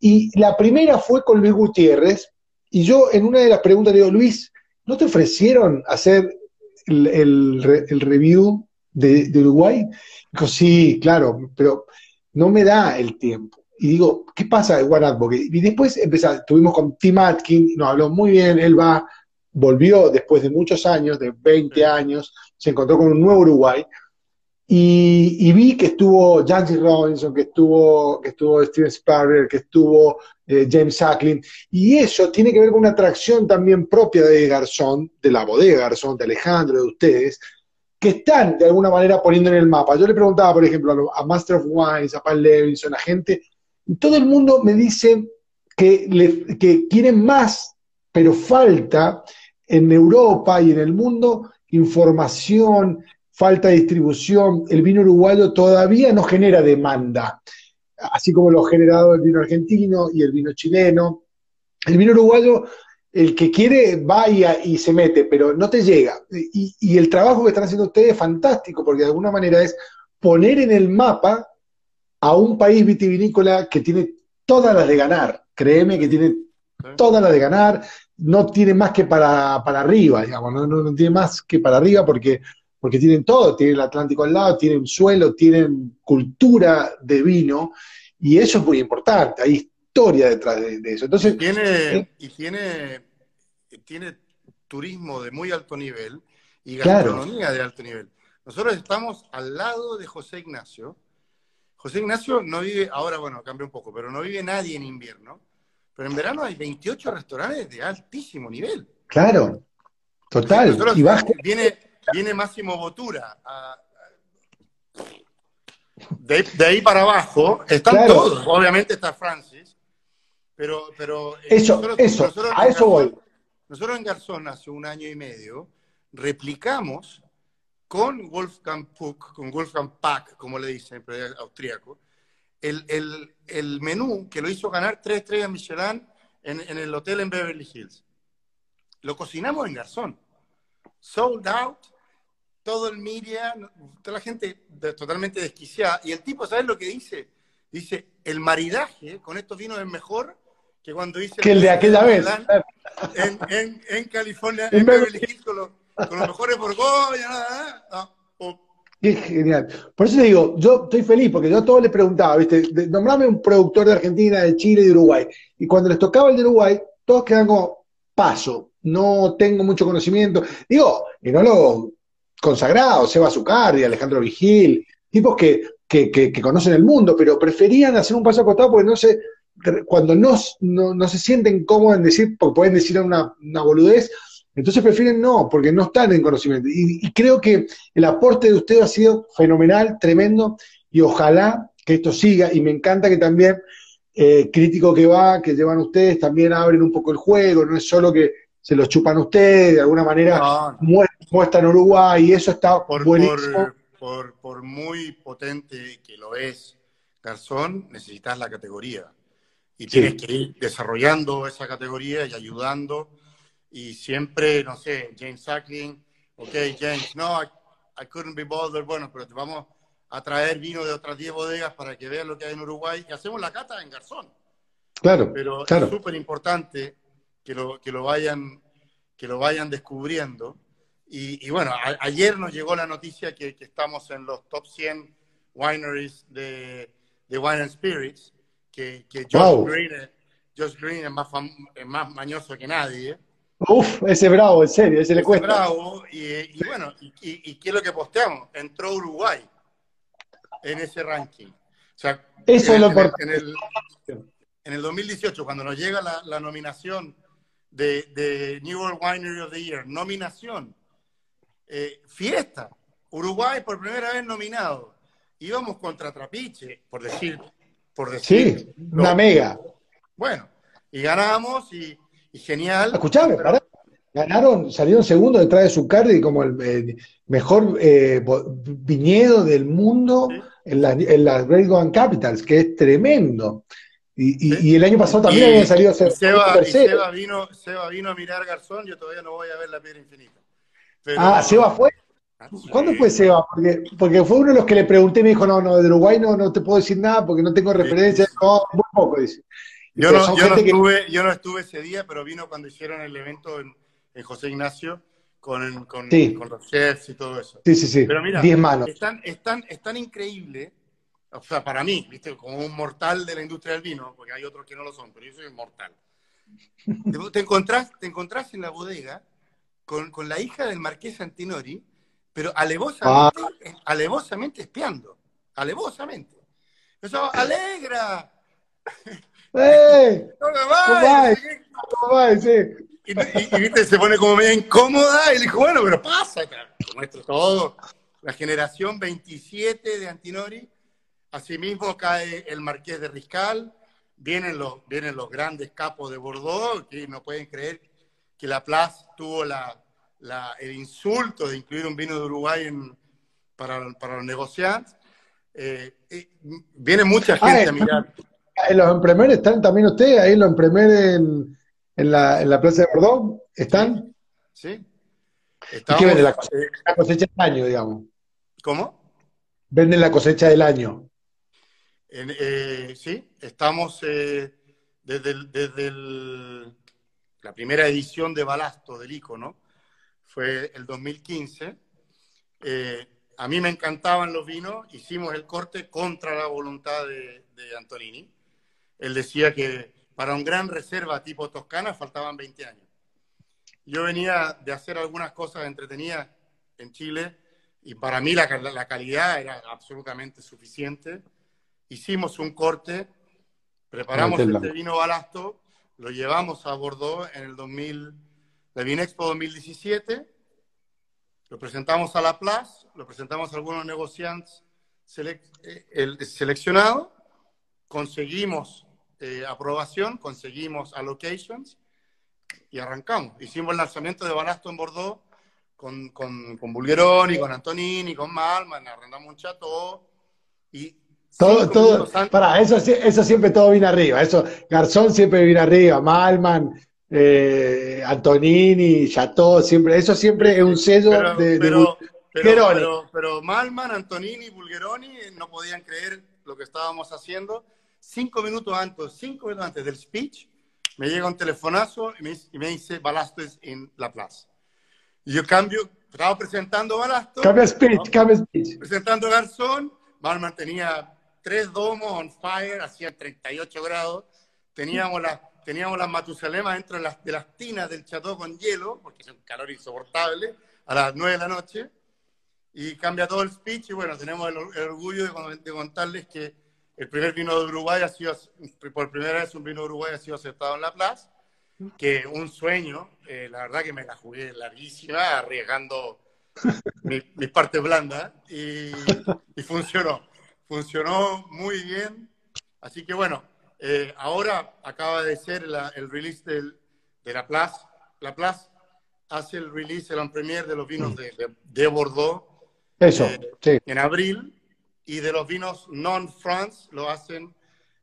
Y la primera fue con Luis Gutiérrez, y yo en una de las preguntas le digo, Luis, ¿no te ofrecieron hacer el, review de, de Uruguay? Dijo, sí, claro, pero no me da el tiempo. Y digo, ¿qué pasa de One Advocate? Y después empezamos, estuvimos con Tim Atkin, nos habló muy bien, él va, volvió después de muchos años, de 20 años, se encontró con un nuevo Uruguay, y, vi que estuvo Jancy Robinson, que estuvo, que estuvo Steven Sparrow, que estuvo eh, James Sacklin, y eso tiene que ver con una atracción también propia de Garzón, de la bodega Garzón, de Alejandro, de ustedes, que están de alguna manera poniendo en el mapa. Yo le preguntaba, por ejemplo, a, Master of Wines, a Paul Levinson, a gente, todo el mundo me dice que, le, que quieren más, pero falta en Europa y en el mundo información, falta de distribución. El vino uruguayo todavía no genera demanda, así como lo ha generado el vino argentino y el vino chileno. El vino uruguayo el que quiere va y, se mete, pero no te llega. Y, el trabajo que están haciendo ustedes es fantástico, porque de alguna manera es poner en el mapa a un país vitivinícola que tiene todas las de ganar. Créeme que tiene todas las de ganar, no tiene más que para, arriba, digamos, no, tiene más que para arriba porque, porque tienen todo, tienen el Atlántico al lado, tienen suelo, tienen cultura de vino, y eso es muy importante. Hay historia detrás de, eso. Entonces, tiene, eh, y tiene, tiene turismo de muy alto nivel y gastronomía de alto nivel. Nosotros estamos al lado de José Ignacio. José Ignacio no vive, ahora bueno, cambia un poco, pero no vive nadie en invierno. Pero en verano hay 28 restaurantes de altísimo nivel. Claro, total. y viene, viene Máximo Botura. de, ahí para abajo están todos. Obviamente está Francis, pero, pero eh, eso, eso, a eso voy. Nosotros en Garzón hace un año y medio replicamos con Wolfgang Puck, con Wolfgang Pack, como le dicen, pero austríaco, el, el, menú que lo hizo ganar tres estrellas Michelin en, en, el hotel en Beverly Hills. Lo cocinamos en Garzón. Sold out, todo el media, toda la gente totalmente desquiciada. Y el tipo, ¿sabes lo que dice? Dice, el maridaje con estos vinos es mejor que cuando hice que el de aquella vez en, en, en California en Beverly Hills con, los, con los mejores Borgoña nada, Qué genial. Por eso te digo, yo estoy feliz, porque yo a todos les preguntaba, ¿viste? Nombrame un productor de Argentina, de Chile y de Uruguay. Y cuando les tocaba el de Uruguay, todos quedan como paso. No tengo mucho conocimiento. Digo, enólogos consagrados, Seba Zucardi, Alejandro Vigil, tipos que, que, conocen el mundo, pero preferían hacer un paso acostado porque no se, cuando no, no, se sienten cómodos en decir, porque pueden decir una, una, boludez, entonces prefieren no, porque no están en conocimiento. Y, creo que el aporte de usted ha sido fenomenal, tremendo, y ojalá que esto siga. Y me encanta que también, eh, crítico que va, que llevan ustedes, también abren un poco el juego, no es solo que se los chupan ustedes, de alguna manera muestran Uruguay, y eso está por, buenísimo. Por, por muy potente que lo es Garzón, necesitas la categoría y tienes que ir desarrollando esa categoría y ayudando. Y siempre, no sé, James Sackling, ok, James, no, I, couldn't be bothered, bueno, pero te vamos a traer vino de otras 10 bodegas para que vean lo que hay en Uruguay y hacemos la cata en Garzón. Claro. Pero es súper importante que lo, que, lo vayan, que lo vayan descubriendo. Y, bueno, ayer nos llegó la noticia que, que, estamos en los top 100 wineries de, de Wine and Spirits que, que Josh, Green, es más, más mañoso que nadie. ¿eh? Uf, ese bravo, en serio, ese, le cuesta. bravo, y, bueno, y, qué es lo que posteamos? Entró Uruguay en ese ranking. O sea, Eso en, es lo importante. En el, en el 2018, cuando nos llega la, la nominación de, de, New World Winery of the Year, nominación, eh, fiesta, Uruguay por primera vez nominado. Íbamos contra Trapiche, por decir. Por decir sí, una mega. Bueno, y ganamos y, genial. Escuchame, ganaron, salieron segundo detrás de Zucardi como el mejor eh, viñedo del mundo en las en la Great One Capitals, que es tremendo. Y, y, el año pasado también había salido a ser Seba, Seba, vino, Seba vino a mirar Garzón, yo todavía no voy a ver la piedra infinita. ah, Seba fue. Ah, ¿Cuándo fue Seba? Porque, porque fue uno de los que le pregunté y me dijo, no, no, de Uruguay no, no te puedo decir nada porque no tengo referencia. No, muy poco, dice. Yo no, yo, no estuve, yo no estuve ese día, pero vino cuando hicieron el evento en, en José Ignacio con, con, con, los chefs y todo eso. Sí, sí, sí. Pero mira, Diez manos. Es, tan, es, tan, es tan increíble o sea, para mí, ¿viste? Como un mortal de la industria del vino, porque hay otros que no lo son, pero yo soy un mortal. Te, encontrás, te encontrás en la bodega con, con la hija del marqués Antinori, pero alevosamente, ah. alevosamente espiando. Alevosamente. Eso, alegra. ¡Eh! ¿Cómo va? Y, y, viste, se pone como medio incómoda y le dijo, bueno, pero pasa, muestro todo. La generación 27 de Antinori Asimismo cae el Marqués de Riscal, vienen los, vienen los grandes capos de Bordeaux, que no pueden creer que la Place tuvo la, el insulto de incluir un vino de Uruguay para, los negociantes. Eh, viene mucha ah, gente a mirar. ¿En los empremers están también ustedes? ¿Ahí en los empremers en, en, la, en la Plaza de Bordeaux? ¿Están? Sí. Estamos, qué venden? La la cosecha del año, digamos. ¿Cómo? Venden la cosecha del año. Eh, sí, estamos eh, desde, la primera edición de Balasto del Icono, fue el 2015. Eh, a mí me encantaban los vinos, hicimos el corte contra la voluntad de, de Antonini. Él decía que para un gran reserva tipo Toscana faltaban 20 años. Yo venía de hacer algunas cosas entretenidas en Chile y para mí la, la calidad era absolutamente suficiente hicimos un corte, preparamos este vino balasto, lo llevamos a Bordeaux en el 2000, la Vinexpo 2017, lo presentamos a la Place, lo presentamos a algunos negociantes eh, el, seleccionados, conseguimos eh, aprobación, conseguimos allocations y arrancamos. Hicimos el lanzamiento de balasto en Bordeaux con, con, con Bulgeroni, con Antonini, con Malman, arrendamos un chateau y todo, todo, para, eso, eso siempre todo viene arriba. Eso, Garzón siempre viene arriba, Malman, eh, Antonini, Chateau, siempre, eso siempre es un sello de, pero, pero, pero, Malman, Antonini, Bulgeroni eh, no podían creer lo que estábamos haciendo. Cinco minutos antes, cinco minutos antes del speech, me llega un telefonazo y me, y me dice Balastes en la plaza. Y yo cambio, estaba presentando Balastos. Cambia speech, cambia speech. Presentando Garzón, Malman tenía tres domos on fire, hacía 38 grados. Teníamos las teníamos las Matusalema dentro de las, de las tinas del chateau con hielo, porque es un calor insoportable, a las 9 de la noche. Y cambia todo el speech. Y bueno, tenemos el, orgullo de, contarles que el primer vino de Uruguay ha sido, por primera vez un vino de Uruguay ha sido aceptado en La Plaza, que un sueño, eh, la verdad que me la jugué larguísima, arriesgando mis mi partes blandas, y, y funcionó funcionó muy bien. Así que bueno, eh, ahora acaba de ser el release de la Place. La Place hace el release, el premier de los vinos de, Bordeaux. Eso, eh, En abril. Y de los vinos non-France lo hacen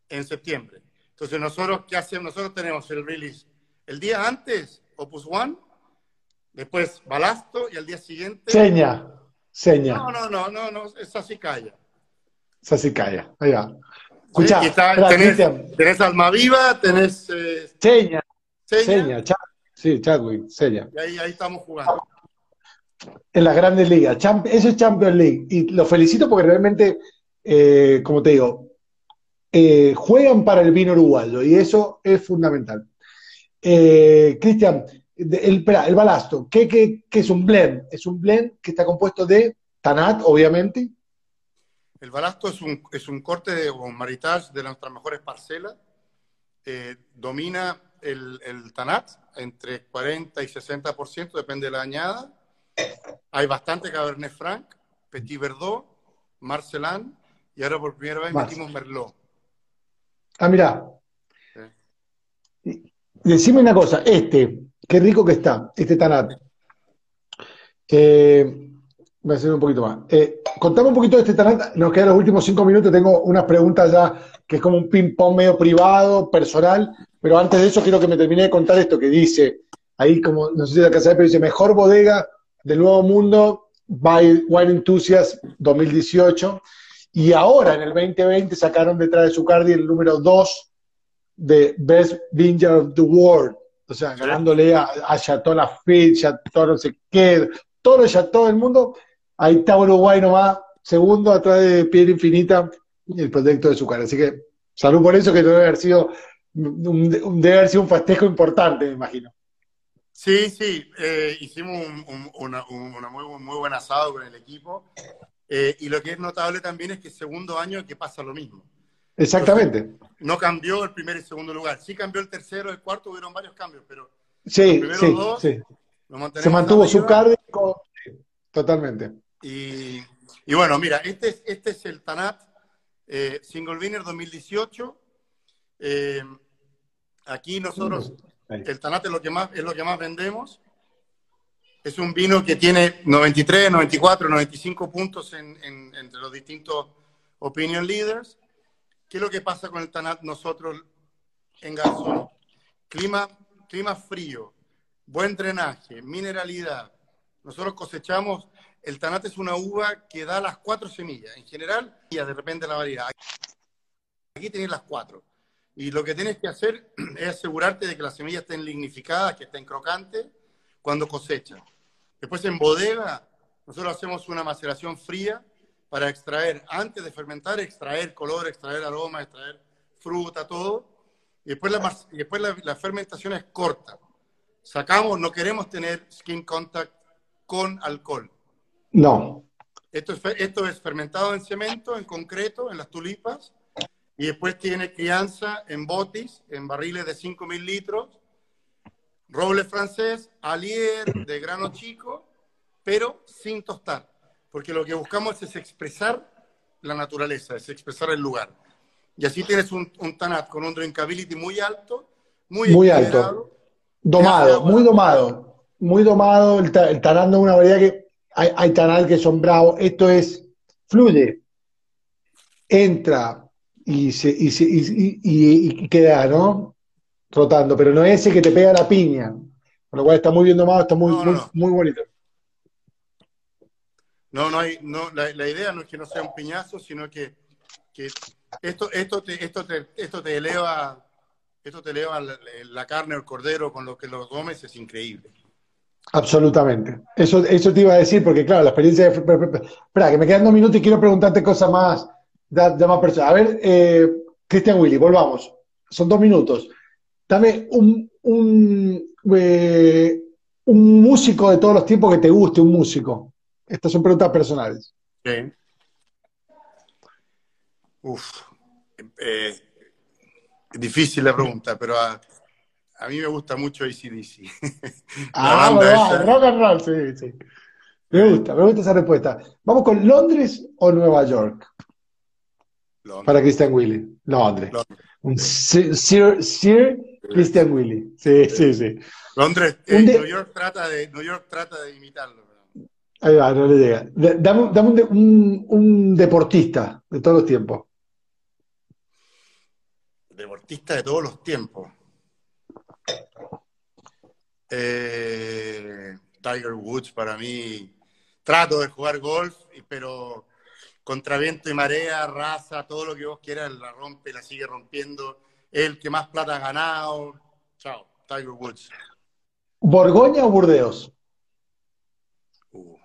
en septiembre. Entonces, nosotros, ¿qué hacemos? Nosotros tenemos el release el día antes, Opus One, después Balasto y al día siguiente. Seña, seña. No, no, no, no, no, es así calla. Esa sí calla. Ahí va. Escucha, tenés, Alma Viva, tenés. Eh, seña. Seña. sí, Chadwick, Seña. Y ahí, ahí estamos jugando. En las grandes ligas. eso es Champions League. Y lo felicito porque realmente, eh, como te digo, eh, juegan para el vino uruguayo y eso es fundamental. Cristian, el, el balasto, ¿qué, ¿qué, qué, es un blend? Es un blend que está compuesto de Tanat, obviamente, el balasto es un, es un corte de, un maritage de nuestras mejores parcelas. Eh, domina el, el, Tanat entre 40 y 60%, depende de la añada. Hay bastante Cabernet Franc, Petit Verdot, Marcelin y ahora por primera vez metimos Merlot. Ah, mirá. Decime una cosa, este, qué rico que está, este Tanat. Eh, a hacer un poquito más. Eh, contame un poquito de este Tanat, nos quedan los últimos cinco minutos, tengo unas preguntas ya que es como un ping-pong medio privado, personal, pero antes de eso quiero que me termine de contar esto que dice, ahí como, no sé si la casa pero dice, mejor bodega del Nuevo Mundo, by Wine Enthusiast 2018, y ahora en el 2020 sacaron detrás de su cardi el número 2 de Best Vineyard of the World. O sea, ganándole a, a Chateau Lafite, Chateau no sé qué, todo el Chateau del mundo. Ahí está Uruguay nomás, segundo atrás de Piedra Infinita y el proyecto de su cara. Así que salud por eso, que debe haber sido un, debe haber sido un festejo importante, me imagino. Sí, sí, eh, hicimos un, una, muy, muy buen asado con el equipo. Eh, y lo que es notable también es que segundo año que pasa lo mismo. Exactamente. no cambió el primer y segundo lugar. Sí cambió el tercero, el cuarto, hubieron varios cambios, pero sí, sí, sí. se mantuvo su cárdico totalmente. Y, y, bueno, mira, este es, este es el Tanat eh, Single Winner 2018. Eh, aquí nosotros, el Tanat es lo que más, es lo que más vendemos. Es un vino que tiene 93, 94, 95 puntos en, entre los distintos opinion leaders. ¿Qué es lo que pasa con el Tanat nosotros en Garzón? Clima, clima frío, buen drenaje, mineralidad. Nosotros cosechamos, el Tanat es una uva que da las cuatro semillas. En general, y de repente la variedad. Aquí tienes las cuatro. Y lo que tienes que hacer es asegurarte de que las semillas estén lignificadas, que estén crocantes cuando cosechas. Después en bodega, nosotros hacemos una maceración fría para extraer, antes de fermentar, extraer color, extraer aroma, extraer fruta, todo. Y después la, fermentación es corta. Sacamos, no queremos tener skin contact con alcohol. No. Esto es, esto es fermentado en cemento, en concreto, en las tulipas, y después tiene crianza en botis, en barriles de 5.000 litros, roble francés, alier de grano chico, pero sin tostar, porque lo que buscamos es expresar la naturaleza, es expresar el lugar. Y así tienes un, tanat con un drinkability muy alto, muy, muy alto, domado, muy domado, muy domado. El, tanat es una variedad que hay, hay tanat que son bravos. Esto es fluye, entra y, se, y, se, y, y queda, ¿no? rotando, pero no es ese que te pega la piña. Con lo cual está muy bien domado, está muy, muy, bonito. No, no hay, no, la, idea no es que no sea un piñazo, sino que, esto, esto, te, esto, te, esto te eleva, esto te eleva la, carne o el cordero con lo que lo comes, es increíble. Absolutamente. Eso, eso te iba a decir, porque claro, la experiencia de... Espera, que me quedan dos minutos y quiero preguntarte cosas más, de, más personas. A ver, eh, Cristian Willy, volvamos. Son dos minutos. Dame un, eh, un, músico de todos los tiempos que te guste, un músico. Estas son preguntas personales. Sí. Uf. Eh, difícil la pregunta, pero a, mí me gusta mucho ACDC. ah, bueno, rock and roll, sí, sí. Me gusta, me gusta esa respuesta. ¿Vamos con Londres o Nueva York? Para Christian Willy. Londres. Un Sir, Christian Willy. Sí, sí, sí. Londres, eh, New, York trata de, New York trata de imitarlo. Ahí va, no le llega. Dame, dame un, un, deportista de todos los tiempos. Deportista de todos los tiempos. Eh, Tiger Woods para mí. Trato de jugar golf, pero contra viento y marea, raza, todo lo que vos quieras, la rompe, la sigue rompiendo el que más plata ha ganado. Chao, Tiger Woods. ¿Borgoña o Burdeos? Uh.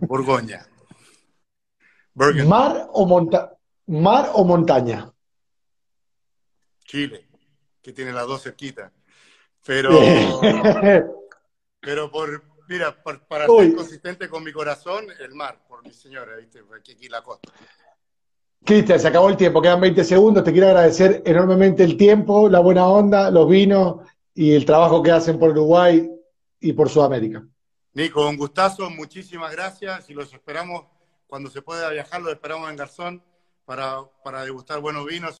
Borgoña. ¿Mar o, monta ¿Mar o montaña? Chile, que tiene las dos cerquitas. Pero, pero por, mira, para ser consistente con mi corazón, el mar, por mi señora, ¿viste? Aquí, aquí la costa. Cristian, se acabó el tiempo, quedan 20 segundos. Te quiero agradecer enormemente el tiempo, la buena onda, los vinos y el trabajo que hacen por Uruguay y por Sudamérica. Nico, un gustazo, muchísimas gracias y los esperamos cuando se pueda viajar, los esperamos en Garzón para, para degustar buenos vinos